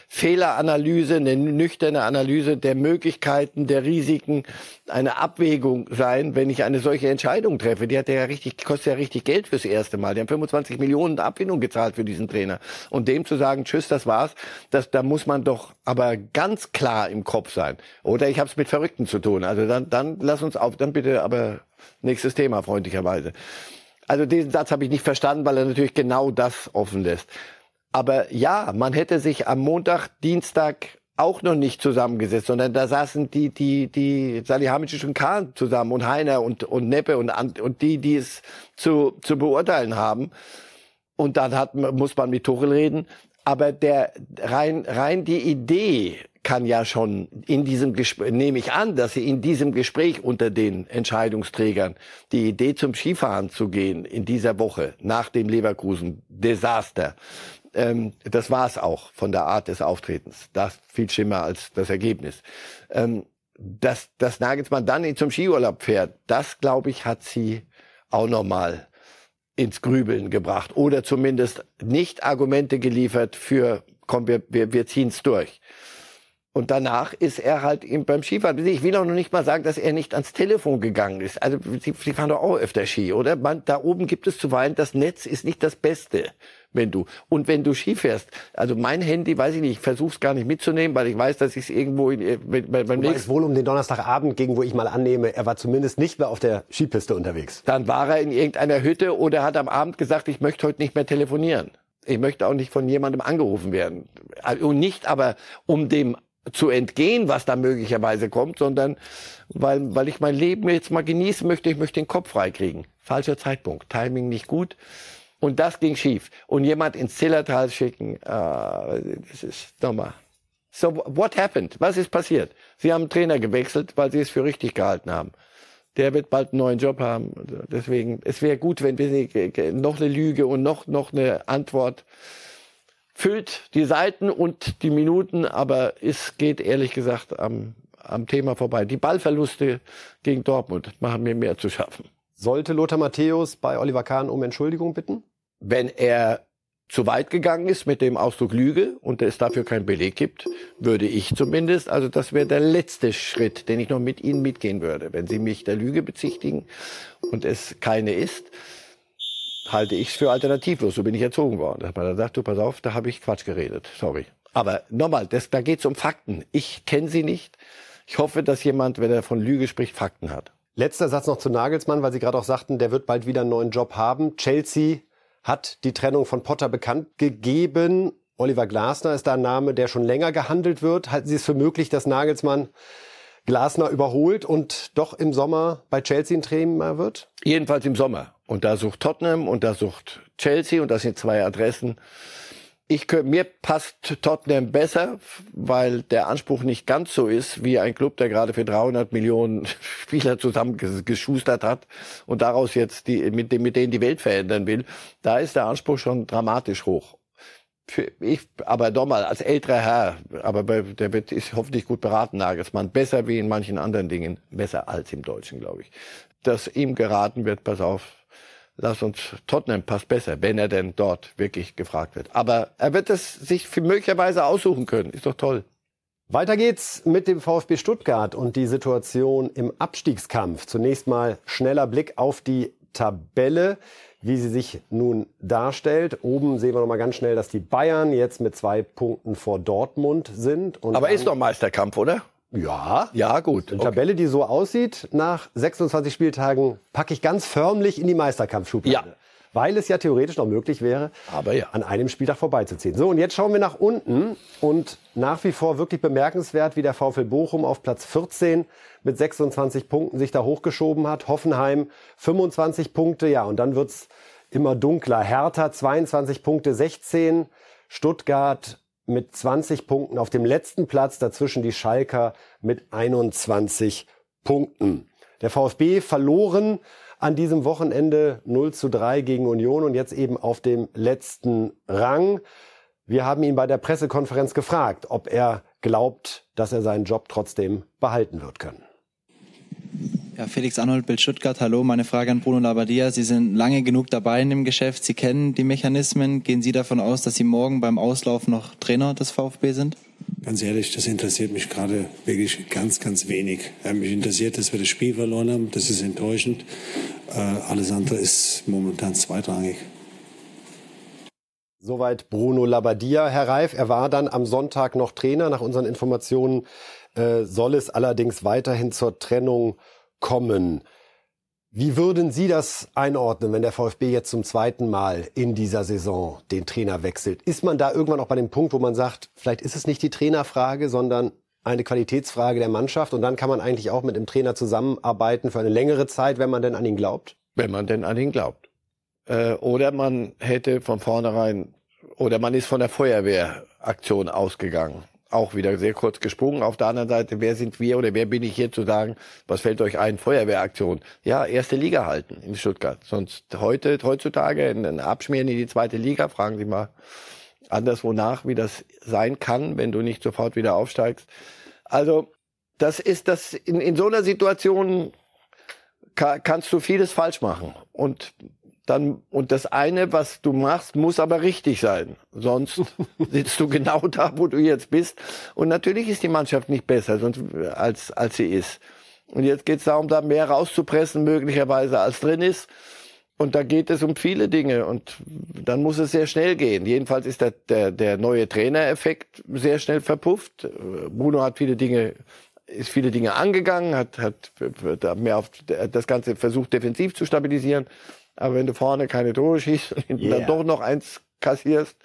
Fehleranalyse, eine nüchterne Analyse der Möglichkeiten, der Risiken, eine Abwägung sein, wenn ich eine solche Entscheidung treffe. Die hat ja richtig, kostet ja richtig Geld fürs erste Mal. Die haben 25 Millionen Abfindung gezahlt für diesen Trainer. Und dem zu sagen, tschüss, das war's, das, da muss man doch aber ganz klar im Kopf sein. Oder ich habe es mit Verrückten zu tun. Also dann, dann lass uns auf, dann bitte aber nächstes Thema freundlicherweise. Also diesen Satz habe ich nicht verstanden, weil er natürlich genau das offen lässt. Aber ja, man hätte sich am Montag, Dienstag auch noch nicht zusammengesetzt, sondern da saßen die, die, die Salihamidzic und Kahn zusammen und Heiner und, und Neppe und, und die, die es zu, zu beurteilen haben. Und dann hat, muss man mit Tuchel reden. Aber der, rein, rein die Idee kann ja schon in diesem Gespräch, nehme ich an, dass sie in diesem Gespräch unter den Entscheidungsträgern die Idee zum Skifahren zu gehen in dieser Woche nach dem Leverkusen-Desaster, ähm, das war es auch von der Art des Auftretens. Das viel schlimmer als das Ergebnis. Ähm, dass, dass Nagelsmann dann zum Skiurlaub fährt, das glaube ich hat sie auch nochmal ins Grübeln gebracht oder zumindest nicht Argumente geliefert für, komm, wir, wir, wir ziehen's durch. Und danach ist er halt ihm beim Skifahren. Ich will auch noch nicht mal sagen, dass er nicht ans Telefon gegangen ist. Also Sie, Sie fahren doch auch öfter Ski, oder? Man, da oben gibt es zuweilen, das Netz ist nicht das Beste, wenn du. Und wenn du Ski fährst, also mein Handy, weiß ich nicht, ich versuche es gar nicht mitzunehmen, weil ich weiß, dass ich es irgendwo in, äh, bei- beim Wobei nächsten es wohl um den Donnerstagabend ging, wo ich mal annehme, er war zumindest nicht mehr auf der Skipiste unterwegs. Dann war er in irgendeiner Hütte oder hat am Abend gesagt, ich möchte heute nicht mehr telefonieren. Ich möchte auch nicht von jemandem angerufen werden. Also nicht aber, um dem zu entgehen, was da möglicherweise kommt, sondern weil, weil ich mein Leben jetzt mal genießen möchte, ich möchte den Kopf freikriegen. Falscher Zeitpunkt, Timing nicht gut. Und das ging schief. Und jemand ins Zillertal schicken, äh, das ist nochmal So, what happened? Was ist passiert? Sie haben einen Trainer gewechselt, weil sie es für richtig gehalten haben. Der wird bald einen neuen Job haben. Deswegen, es wäre gut, wenn wir noch eine Lüge und noch, noch eine Antwort füllt die Seiten und die Minuten, aber es geht ehrlich gesagt am, am Thema vorbei. Die Ballverluste gegen Dortmund machen mir mehr zu schaffen. Sollte Lothar Matthäus bei Oliver Kahn um Entschuldigung bitten? Wenn er zu weit gegangen ist mit dem Ausdruck Lüge und es dafür keinen Beleg gibt, würde ich zumindest, also das wäre der letzte Schritt, den ich noch mit Ihnen mitgehen würde. Wenn Sie mich der Lüge bezichtigen und es keine ist, halte ich es für alternativlos. So bin ich erzogen worden. Dass man dann sagt, du pass auf, da habe ich Quatsch geredet. Sorry. Aber nochmal, das, da geht es um Fakten. Ich kenne sie nicht. Ich hoffe, dass jemand, wenn er von Lüge spricht, Fakten hat. Letzter Satz noch zu Nagelsmann, weil Sie gerade auch sagten, der wird bald wieder einen neuen Job haben. Chelsea hat die Trennung von Potter bekannt gegeben. Oliver Glasner ist da ein Name, der schon länger gehandelt wird. Halten Sie es für möglich, dass Nagelsmann Glasner überholt und doch im Sommer bei Chelsea ein Trainer wird? Jedenfalls im Sommer. Und da sucht Tottenham und da sucht Chelsea und das sind zwei Adressen. Ich mir passt Tottenham besser, weil der Anspruch nicht ganz so ist wie ein Club, der gerade für 300 Millionen Spieler zusammengeschustert hat und daraus jetzt die, mit, mit denen die Welt verändern will. Da ist der Anspruch schon dramatisch hoch. Für ich, aber nochmal, als älterer Herr, aber der wird, ist hoffentlich gut beraten, Nagelsmann, besser wie in manchen anderen Dingen, besser als im Deutschen, glaube ich, dass ihm geraten wird, pass auf, lass uns Tottenham passt besser, wenn er denn dort wirklich gefragt wird. Aber er wird es sich möglicherweise aussuchen können. Ist doch toll. Weiter geht's mit dem VfB Stuttgart und die Situation im Abstiegskampf. Zunächst mal schneller Blick auf die Tabelle, wie sie sich nun darstellt. Oben sehen wir noch mal ganz schnell, dass die Bayern jetzt mit zwei Punkten vor Dortmund sind. Aber ist doch Meisterkampf, oder? Ja. Ja, gut. Eine okay. Tabelle, die so aussieht, nach 26 Spieltagen packe ich ganz förmlich in die Meisterkampfschublade. Ja. Weil es ja theoretisch noch möglich wäre, Aber ja. an einem Spieltag vorbeizuziehen. So, und jetzt schauen wir nach unten und nach wie vor wirklich bemerkenswert, wie der VfL Bochum auf Platz 14 mit 26 Punkten sich da hochgeschoben hat. Hoffenheim 25 Punkte, ja, und dann wird's immer dunkler. Hertha 22 Punkte, 16. Stuttgart mit 20 Punkten auf dem letzten Platz, dazwischen die Schalker mit 21 Punkten. Der VfB verloren an diesem Wochenende 0 zu 3 gegen Union und jetzt eben auf dem letzten Rang. Wir haben ihn bei der Pressekonferenz gefragt, ob er glaubt, dass er seinen Job trotzdem behalten wird können. Ja, Felix Arnold, Bild Stuttgart. Hallo, meine Frage an Bruno Labbadia. Sie sind lange genug dabei in dem Geschäft. Sie kennen die Mechanismen. Gehen Sie davon aus, dass Sie morgen beim Auslauf noch Trainer des VfB sind? Ganz ehrlich, das interessiert mich gerade wirklich ganz, ganz wenig. Mich interessiert, dass wir das Spiel verloren haben. Das ist enttäuschend. Äh, alles andere ist momentan zweitrangig. Soweit Bruno Labbadia. Herr Reif, er war dann am Sonntag noch Trainer. Nach unseren Informationen äh, soll es allerdings weiterhin zur Trennung kommen. Wie würden Sie das einordnen, wenn der VfB jetzt zum zweiten Mal in dieser Saison den Trainer wechselt? Ist man da irgendwann auch bei dem Punkt, wo man sagt, vielleicht ist es nicht die Trainerfrage, sondern eine Qualitätsfrage der Mannschaft und dann kann man eigentlich auch mit dem Trainer zusammenarbeiten für eine längere Zeit, wenn man denn an ihn glaubt? Wenn man denn an ihn glaubt. Äh, oder man hätte von vornherein, oder man ist von der Feuerwehraktion ausgegangen auch wieder sehr kurz gesprungen. Auf der anderen Seite, wer sind wir oder wer bin ich hier zu sagen, was fällt euch ein? Feuerwehraktion. Ja, erste Liga halten in Stuttgart. Sonst heute, heutzutage ein Abschmieren in die zweite Liga, fragen Sie mal anderswo nach, wie das sein kann, wenn du nicht sofort wieder aufsteigst. Also, das ist das, in, in so einer Situation kann, kannst du vieles falsch machen. Und dann, und das eine, was du machst, muss aber richtig sein. Sonst sitzt du genau da, wo du jetzt bist. Und natürlich ist die Mannschaft nicht besser, sonst, als, als sie ist. Und jetzt geht es darum, da mehr rauszupressen, möglicherweise als drin ist. Und da geht es um viele Dinge und dann muss es sehr schnell gehen. Jedenfalls ist der, der, der neue Trainereffekt sehr schnell verpufft. Bruno hat viele Dinge, ist viele Dinge angegangen, hat, hat mehr auf das Ganze versucht, defensiv zu stabilisieren. Aber wenn du vorne keine Tore schießt und hinten yeah. dann doch noch eins kassierst,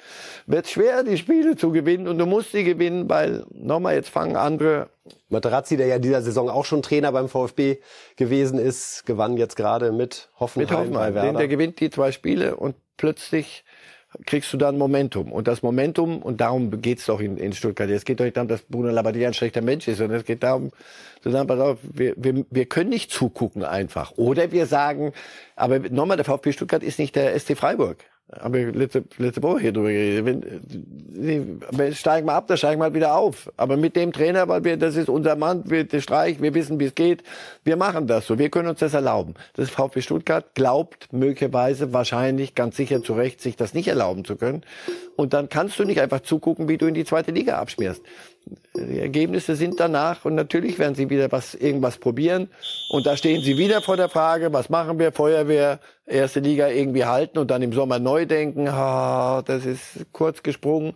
wird schwer, die Spiele zu gewinnen. Und du musst sie gewinnen, weil nochmal, jetzt fangen andere. Materazzi, der ja dieser Saison auch schon Trainer beim VfB gewesen ist, gewann jetzt gerade mit Hoffenheim. Mit Hoffenheim. Denn der gewinnt die zwei Spiele und plötzlich kriegst du dann Momentum. Und das Momentum, und darum geht's doch in, in Stuttgart. Es geht doch nicht darum, dass Bruno Labbadia ein schlechter Mensch ist, sondern es geht darum, zu sagen, pass auf, wir, wir, wir können nicht zugucken einfach. Oder wir sagen, aber nochmal, der VfB Stuttgart ist nicht der SC Freiburg haben wir letzte, letzte Woche hier drüber geredet. Wenn, wenn steigen wir ab, dann steigen wir halt wieder auf. Aber mit dem Trainer, weil wir, das ist unser Mann, wir, der Streich, wir wissen, wie es geht. Wir machen das so. Wir können uns das erlauben. Das VfB Stuttgart glaubt möglicherweise, wahrscheinlich, ganz sicher zu Recht, sich das nicht erlauben zu können. Und dann kannst du nicht einfach zugucken, wie du in die zweite Liga abschmierst. Die Ergebnisse sind danach und natürlich werden sie wieder was, irgendwas probieren. Und da stehen sie wieder vor der Frage, was machen wir? Feuerwehr, erste Liga irgendwie halten und dann im Sommer neu denken, ah, das ist kurz gesprungen.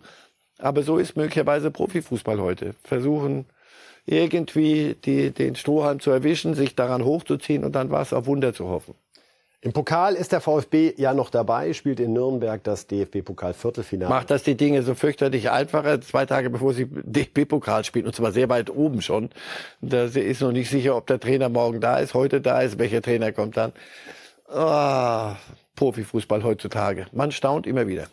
Aber so ist möglicherweise Profifußball heute. Versuchen irgendwie die, den Strohhalm zu erwischen, sich daran hochzuziehen und dann war es auf Wunder zu hoffen. Im Pokal ist der VfB ja noch dabei, spielt in Nürnberg das DFB-Pokal-Viertelfinale. Macht das die Dinge so fürchterlich einfacher, zwei Tage bevor sie DFB-Pokal spielen, und zwar sehr weit oben schon. Da ist noch nicht sicher, ob der Trainer morgen da ist, heute da ist, welcher Trainer kommt dann. Oh, Profifußball heutzutage. Man staunt immer wieder.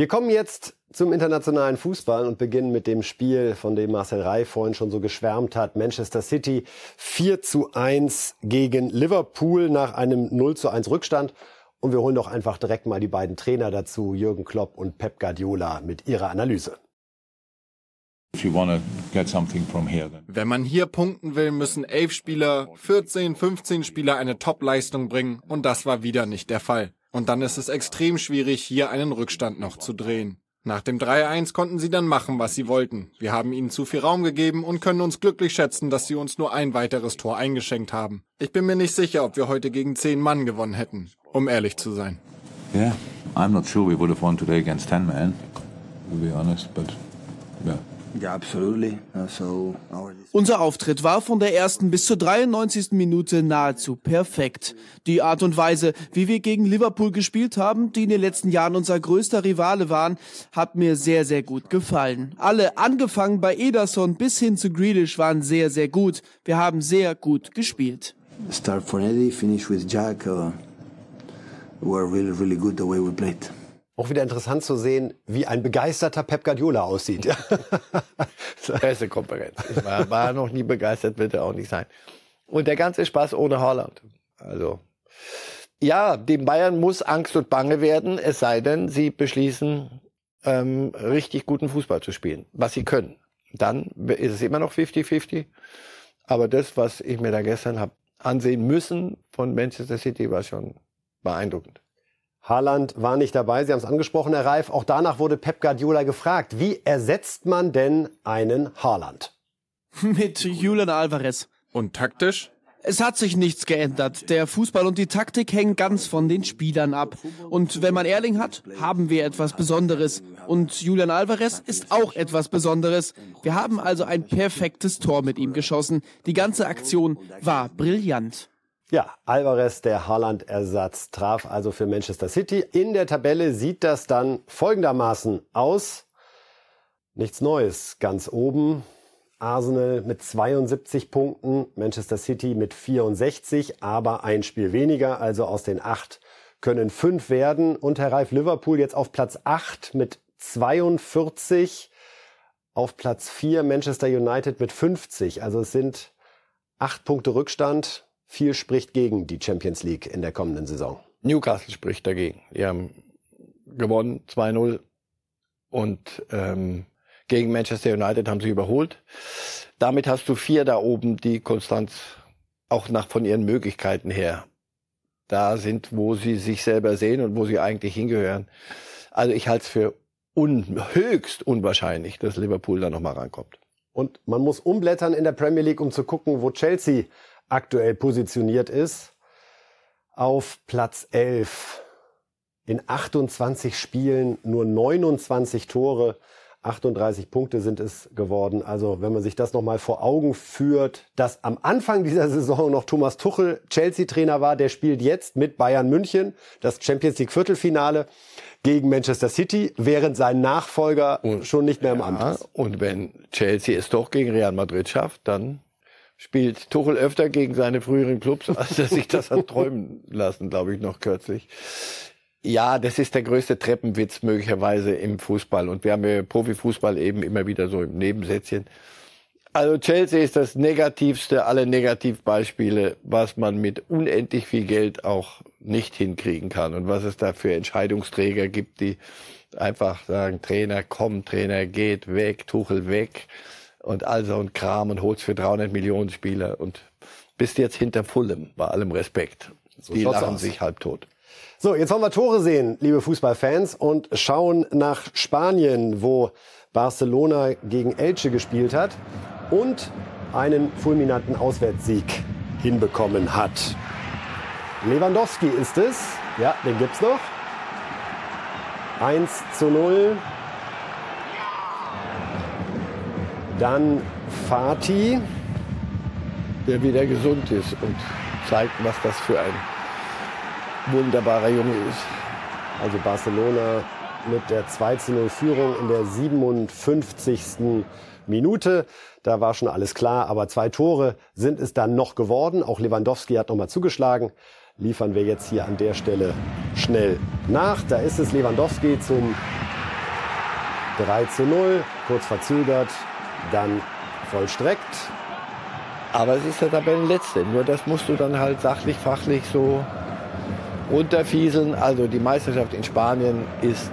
Wir kommen jetzt zum internationalen Fußball und beginnen mit dem Spiel, von dem Marcel Reif vorhin schon so geschwärmt hat. Manchester City 4 zu 1 gegen Liverpool nach einem 0 zu 1 Rückstand. Und wir holen doch einfach direkt mal die beiden Trainer dazu, Jürgen Klopp und Pep Guardiola, mit ihrer Analyse. Wenn man hier punkten will, müssen elf Spieler, 14, 15 Spieler eine Top-Leistung bringen und das war wieder nicht der Fall. Und dann ist es extrem schwierig, hier einen Rückstand noch zu drehen. Nach dem 3-1 konnten sie dann machen, was sie wollten. Wir haben ihnen zu viel Raum gegeben und können uns glücklich schätzen, dass sie uns nur ein weiteres Tor eingeschenkt haben. Ich bin mir nicht sicher, ob wir heute gegen zehn Mann gewonnen hätten, um ehrlich zu sein. Yeah, I'm not sure we would have won today against 10 men, to be honest, but yeah. Unser Auftritt war von der ersten bis zur 93. Minute nahezu perfekt. Die Art und Weise, wie wir gegen Liverpool gespielt haben, die in den letzten Jahren unser größter Rivale waren, hat mir sehr, sehr gut gefallen. Alle, angefangen bei Ederson bis hin zu Grealish, waren sehr, sehr gut. Wir haben sehr gut gespielt. Start for Eddie, finish with Jack. Uh, were really, really good the way we played auch wieder interessant zu sehen, wie ein begeisterter Pep Guardiola aussieht. Pressekonferenz. Ich war, war noch nie begeistert, wird er auch nicht sein. Und der ganze Spaß ohne Holland. Also, ja, dem Bayern muss Angst und Bange werden, es sei denn, sie beschließen, ähm, richtig guten Fußball zu spielen, was sie können. Dann ist es immer noch 50-50. Aber das, was ich mir da gestern habe ansehen müssen von Manchester City, war schon beeindruckend. Haaland war nicht dabei, Sie haben es angesprochen, Herr Reif. Auch danach wurde Pep Guardiola gefragt. Wie ersetzt man denn einen Haaland? Mit Julian Alvarez. Und taktisch? Es hat sich nichts geändert. Der Fußball und die Taktik hängen ganz von den Spielern ab. Und wenn man Erling hat, haben wir etwas Besonderes. Und Julian Alvarez ist auch etwas Besonderes. Wir haben also ein perfektes Tor mit ihm geschossen. Die ganze Aktion war brillant. Ja, Alvarez, der Haaland-Ersatz, traf also für Manchester City. In der Tabelle sieht das dann folgendermaßen aus. Nichts Neues. Ganz oben Arsenal mit 72 Punkten, Manchester City mit 64, aber ein Spiel weniger. Also aus den acht können fünf werden. Und Herr Reif Liverpool jetzt auf Platz 8 mit 42. Auf Platz 4 Manchester United mit 50. Also es sind acht Punkte Rückstand viel spricht gegen die Champions League in der kommenden Saison. Newcastle spricht dagegen. Die haben gewonnen 2-0 und ähm, gegen Manchester United haben sie überholt. Damit hast du vier da oben, die konstant auch nach von ihren Möglichkeiten her da sind, wo sie sich selber sehen und wo sie eigentlich hingehören. Also ich halte es für un höchst unwahrscheinlich, dass Liverpool da nochmal rankommt. Und man muss umblättern in der Premier League, um zu gucken, wo Chelsea aktuell positioniert ist, auf Platz 11. In 28 Spielen nur 29 Tore, 38 Punkte sind es geworden. Also wenn man sich das nochmal vor Augen führt, dass am Anfang dieser Saison noch Thomas Tuchel Chelsea-Trainer war, der spielt jetzt mit Bayern München das Champions League Viertelfinale gegen Manchester City, während sein Nachfolger und, schon nicht mehr im ja, Amt ist. Und wenn Chelsea es doch gegen Real Madrid schafft, dann spielt Tuchel öfter gegen seine früheren Clubs, als er sich das hat träumen lassen, glaube ich, noch kürzlich. Ja, das ist der größte Treppenwitz möglicherweise im Fußball. Und wir haben ja Profifußball eben immer wieder so im Nebensätzchen. Also Chelsea ist das negativste aller Negativbeispiele, was man mit unendlich viel Geld auch nicht hinkriegen kann und was es da für Entscheidungsträger gibt, die einfach sagen, Trainer komm, Trainer geht weg, Tuchel weg und also und Kram und holt's für 300 Millionen Spieler und bist jetzt hinter Fulham, bei allem Respekt. So die lachen aus. sich halb tot. So, jetzt wollen wir Tore sehen, liebe Fußballfans, und schauen nach Spanien, wo Barcelona gegen Elche gespielt hat und einen fulminanten Auswärtssieg hinbekommen hat. Lewandowski ist es. Ja, den gibt's noch. 1 zu 0. Dann Fatih. Der wieder gesund ist und zeigt, was das für ein wunderbarer Junge ist. Also Barcelona mit der 2 zu 0 Führung in der 57. Minute. Da war schon alles klar, aber zwei Tore sind es dann noch geworden. Auch Lewandowski hat nochmal zugeschlagen. Liefern wir jetzt hier an der Stelle schnell nach. Da ist es Lewandowski zum 3 zu 0, kurz verzögert, dann vollstreckt. Aber es ist der Tabellenletzte. Nur das musst du dann halt sachlich, fachlich so runterfieseln. Also die Meisterschaft in Spanien ist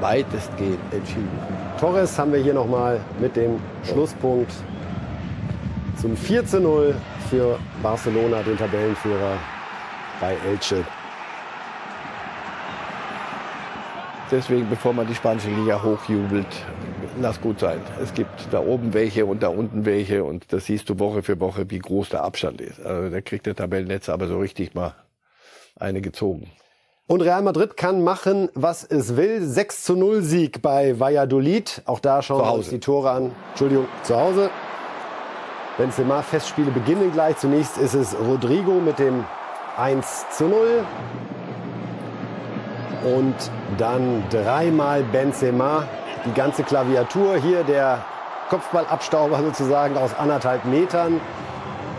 weitestgehend entschieden. Torres haben wir hier nochmal mit dem Schlusspunkt zum 4 zu 0 für Barcelona, den Tabellenführer bei Elche. Deswegen, bevor man die spanische Liga hochjubelt, lass gut sein. Es gibt da oben welche und da unten welche und das siehst du Woche für Woche, wie groß der Abstand ist. Also da kriegt der Tabellennetz aber so richtig mal eine gezogen. Und Real Madrid kann machen, was es will. 6 zu 0 Sieg bei Valladolid. Auch da schauen wir uns die Tore an. Entschuldigung, zu Hause. Benzema Festspiele beginnen gleich. Zunächst ist es Rodrigo mit dem 1 zu 0. Und dann dreimal Benzema. Die ganze Klaviatur. Hier der Kopfballabstauber sozusagen aus anderthalb Metern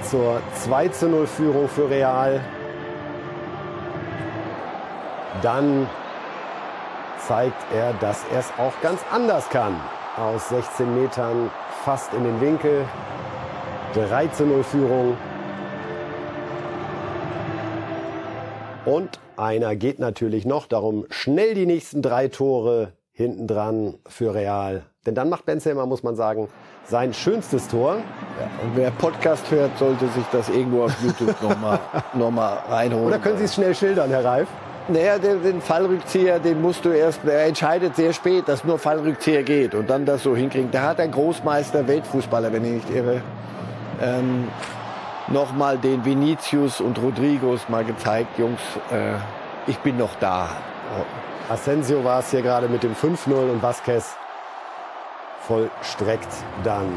zur 2 zu 0 Führung für Real. Dann zeigt er, dass er es auch ganz anders kann. Aus 16 Metern fast in den Winkel. 3 zu 0 Führung. Und einer geht natürlich noch. Darum schnell die nächsten drei Tore hinten dran für Real. Denn dann macht Benzema, muss man sagen, sein schönstes Tor. Ja, und wer Podcast hört, sollte sich das irgendwo auf YouTube nochmal noch mal reinholen. Oder können Sie es schnell schildern, Herr Reif? Naja, den, den Fallrückzieher, den musst du erst, er entscheidet sehr spät, dass nur Fallrückzieher geht und dann das so hinkriegen. Da hat ein Großmeister, Weltfußballer, wenn ich nicht irre, ähm, nochmal den Vinicius und Rodrigos mal gezeigt, Jungs, äh, ich bin noch da. Asensio war es hier gerade mit dem 5-0 und Vasquez vollstreckt dann.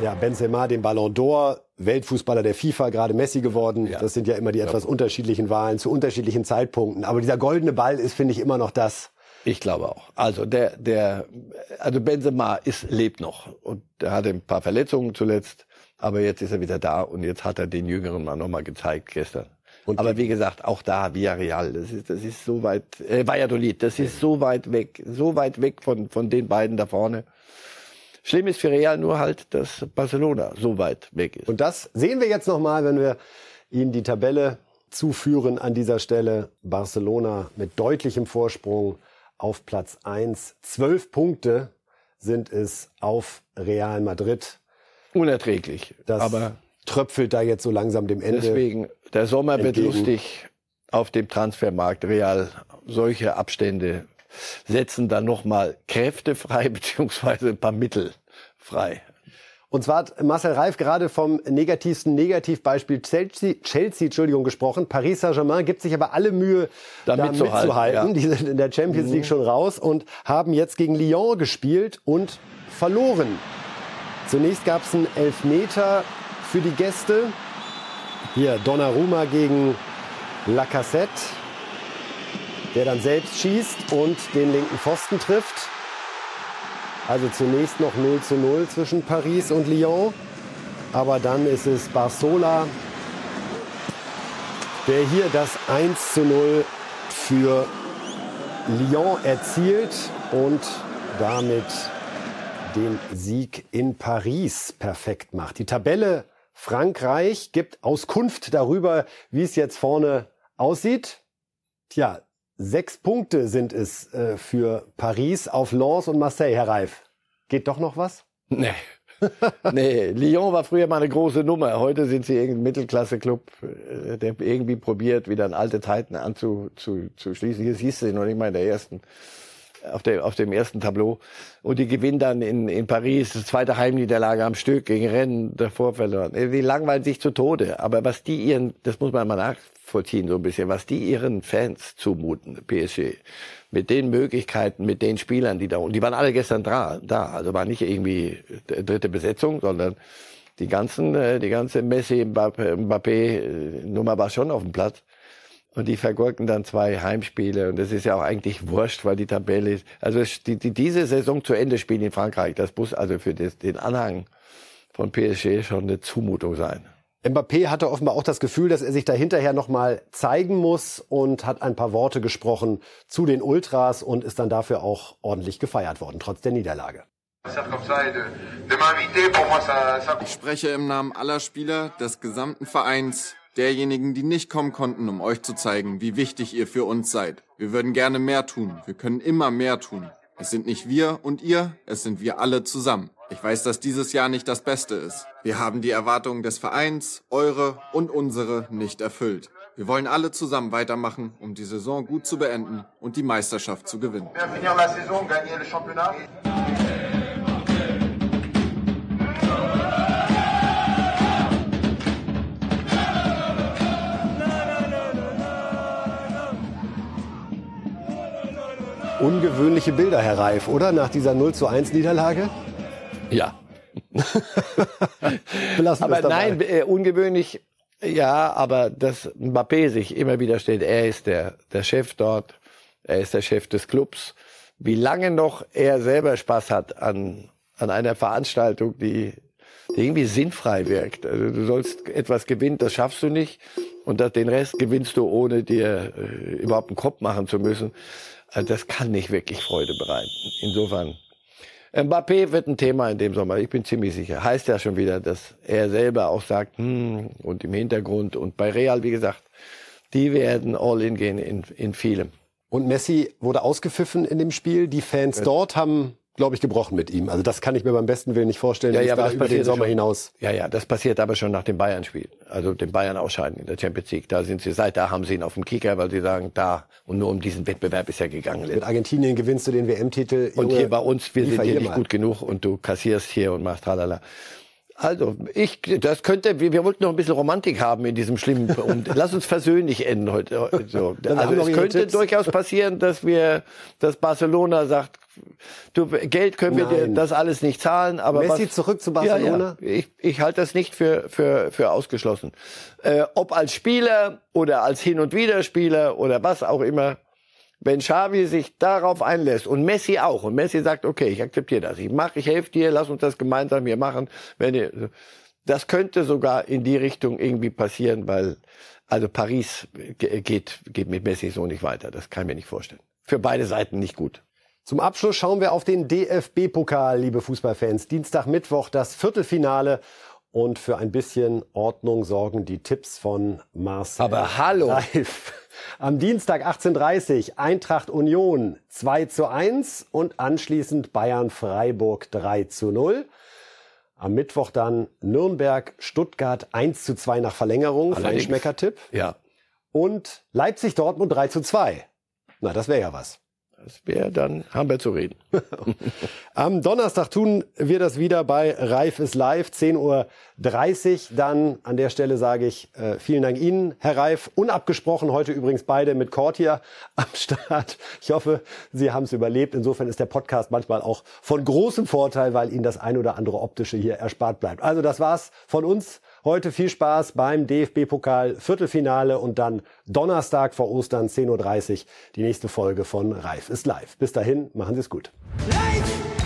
Ja, Benzema den Ballon d'Or, Weltfußballer der FIFA, gerade Messi geworden. Ja. Das sind ja immer die etwas ja. unterschiedlichen Wahlen zu unterschiedlichen Zeitpunkten. Aber dieser goldene Ball ist, finde ich, immer noch das. Ich glaube auch. Also der, der, also Benzema ist, lebt noch und er hatte ein paar Verletzungen zuletzt, aber jetzt ist er wieder da und jetzt hat er den jüngeren Mann nochmal gezeigt gestern. Und aber wie gesagt, auch da Villarreal, das ist, das ist so weit, äh, Valladolid, das ist so weit weg, so weit weg von, von den beiden da vorne. Schlimm ist für Real nur halt, dass Barcelona so weit weg ist. Und das sehen wir jetzt nochmal, wenn wir Ihnen die Tabelle zuführen an dieser Stelle. Barcelona mit deutlichem Vorsprung auf Platz 1. Zwölf Punkte sind es auf Real Madrid. Unerträglich. Das aber tröpfelt da jetzt so langsam dem Ende. Deswegen, der Sommer entgegen. wird lustig auf dem Transfermarkt. Real solche Abstände setzen dann nochmal Kräfte frei, beziehungsweise ein paar Mittel frei. Und zwar hat Marcel Reif gerade vom negativsten Negativbeispiel Chelsea, Chelsea Entschuldigung, gesprochen. Paris Saint-Germain gibt sich aber alle Mühe, da, da mitzuhalten. mitzuhalten. Ja. Die sind in der Champions League mhm. schon raus und haben jetzt gegen Lyon gespielt und verloren. Zunächst gab es einen Elfmeter für die Gäste. Hier Donnarumma gegen Lacassette der dann selbst schießt und den linken Pfosten trifft. Also zunächst noch 0 zu 0 zwischen Paris und Lyon. Aber dann ist es Barsola, der hier das 1 zu 0 für Lyon erzielt und damit den Sieg in Paris perfekt macht. Die Tabelle Frankreich gibt Auskunft darüber, wie es jetzt vorne aussieht. Tja, sechs Punkte sind es äh, für Paris auf Lens und Marseille, Herr Reif. Geht doch noch was? Nee. nee, Lyon war früher mal eine große Nummer. Heute sind sie irgendein Mittelklasse-Club, äh, der irgendwie probiert, wieder an alte Zeiten anzuschließen. Hier siehst du sie noch nicht mal in der ersten auf, der, auf dem ersten Tableau. Und die gewinnen dann in, in Paris, das zweite Heimniederlage am Stück gegen Rennen davor verloren. Die langweilen sich zu Tode. Aber was die ihren, das muss man mal nachvollziehen so ein bisschen, was die ihren Fans zumuten, PSG, mit den Möglichkeiten, mit den Spielern, die da, und die waren alle gestern da, da. Also war nicht irgendwie dritte Besetzung, sondern die ganzen, äh, die ganze Messi, Mbappé, Mbappé Nummer war schon auf dem Platz. Und die vergurken dann zwei Heimspiele. Und das ist ja auch eigentlich wurscht, weil die Tabelle ist. Also die, die, diese Saison zu Ende spielen in Frankreich, das muss also für das, den Anhang von PSG schon eine Zumutung sein. Mbappé hatte offenbar auch das Gefühl, dass er sich da hinterher nochmal zeigen muss und hat ein paar Worte gesprochen zu den Ultras und ist dann dafür auch ordentlich gefeiert worden, trotz der Niederlage. Ich spreche im Namen aller Spieler, des gesamten Vereins, derjenigen, die nicht kommen konnten, um euch zu zeigen, wie wichtig ihr für uns seid. Wir würden gerne mehr tun. Wir können immer mehr tun. Es sind nicht wir und ihr, es sind wir alle zusammen. Ich weiß, dass dieses Jahr nicht das Beste ist. Wir haben die Erwartungen des Vereins, eure und unsere nicht erfüllt. Wir wollen alle zusammen weitermachen, um die Saison gut zu beenden und die Meisterschaft zu gewinnen. Ungewöhnliche Bilder, Herr Reif, oder? Nach dieser 0 zu 1 Niederlage? Ja. aber nein, äh, ungewöhnlich, ja, aber dass Mbappé sich immer wieder steht, er ist der, der Chef dort, er ist der Chef des Clubs. Wie lange noch er selber Spaß hat an, an einer Veranstaltung, die, die irgendwie sinnfrei wirkt. Also du sollst etwas gewinnen, das schaffst du nicht. Und den Rest gewinnst du, ohne dir äh, überhaupt einen Kopf machen zu müssen. Also das kann nicht wirklich Freude bereiten. Insofern. Mbappé wird ein Thema in dem Sommer, ich bin ziemlich sicher. Heißt ja schon wieder, dass er selber auch sagt, hm, und im Hintergrund und bei Real, wie gesagt, die werden all in gehen in, in vielem. Und Messi wurde ausgepfiffen in dem Spiel. Die Fans dort haben glaube ich, gebrochen mit ihm. Also das kann ich mir beim besten Willen nicht vorstellen, ja, ja, aber das über den Sommer schon. hinaus. Ja, ja, das passiert aber schon nach dem Bayern-Spiel. Also dem Bayern ausscheiden in der Champions League. Da sind sie, seit da haben sie ihn auf dem Kicker, weil sie sagen, da und nur um diesen Wettbewerb ist er gegangen. Mit Argentinien gewinnst du den WM-Titel. Und hier bei uns, wir sind hier nicht mal. gut genug und du kassierst hier und machst tralala. Also, ich, das könnte, wir, wir wollten noch ein bisschen Romantik haben in diesem schlimmen, und lass uns versöhnlich enden heute. So. Also, es könnte Tipps. durchaus passieren, dass wir, dass Barcelona sagt, du, Geld können wir dir das alles nicht zahlen, aber Messi was, zurück zu Barcelona? Ja, ja. Ich, ich halte das nicht für, für, für ausgeschlossen. Äh, ob als Spieler oder als Hin- und Wiederspieler oder was auch immer, wenn Xavi sich darauf einlässt und Messi auch und Messi sagt, okay, ich akzeptiere das, ich mache, ich helfe dir, lass uns das gemeinsam hier machen, wenn ihr, das könnte sogar in die Richtung irgendwie passieren, weil also Paris geht geht mit Messi so nicht weiter, das kann ich mir nicht vorstellen. Für beide Seiten nicht gut. Zum Abschluss schauen wir auf den DFB-Pokal, liebe Fußballfans. Dienstag, Mittwoch das Viertelfinale und für ein bisschen Ordnung sorgen die Tipps von Marcel. Aber hallo. Live. Am Dienstag 18.30 Eintracht Union 2 zu 1 und anschließend Bayern Freiburg 3 zu 0. Am Mittwoch dann Nürnberg Stuttgart 1 zu 2 nach Verlängerung. Feinschmecker-Tipp. Ja. Und Leipzig Dortmund 3 zu 2. Na, das wäre ja was. Das wäre, dann haben wir zu reden. Am Donnerstag tun wir das wieder bei Reif ist live, 10.30 Uhr. Dann an der Stelle sage ich äh, vielen Dank Ihnen, Herr Reif. Unabgesprochen heute übrigens beide mit Kort hier am Start. Ich hoffe, Sie haben es überlebt. Insofern ist der Podcast manchmal auch von großem Vorteil, weil Ihnen das ein oder andere optische hier erspart bleibt. Also das war's von uns. Heute viel Spaß beim DFB-Pokal Viertelfinale und dann Donnerstag vor Ostern 10.30 Uhr die nächste Folge von Reif ist live. Bis dahin, machen Sie es gut. Live!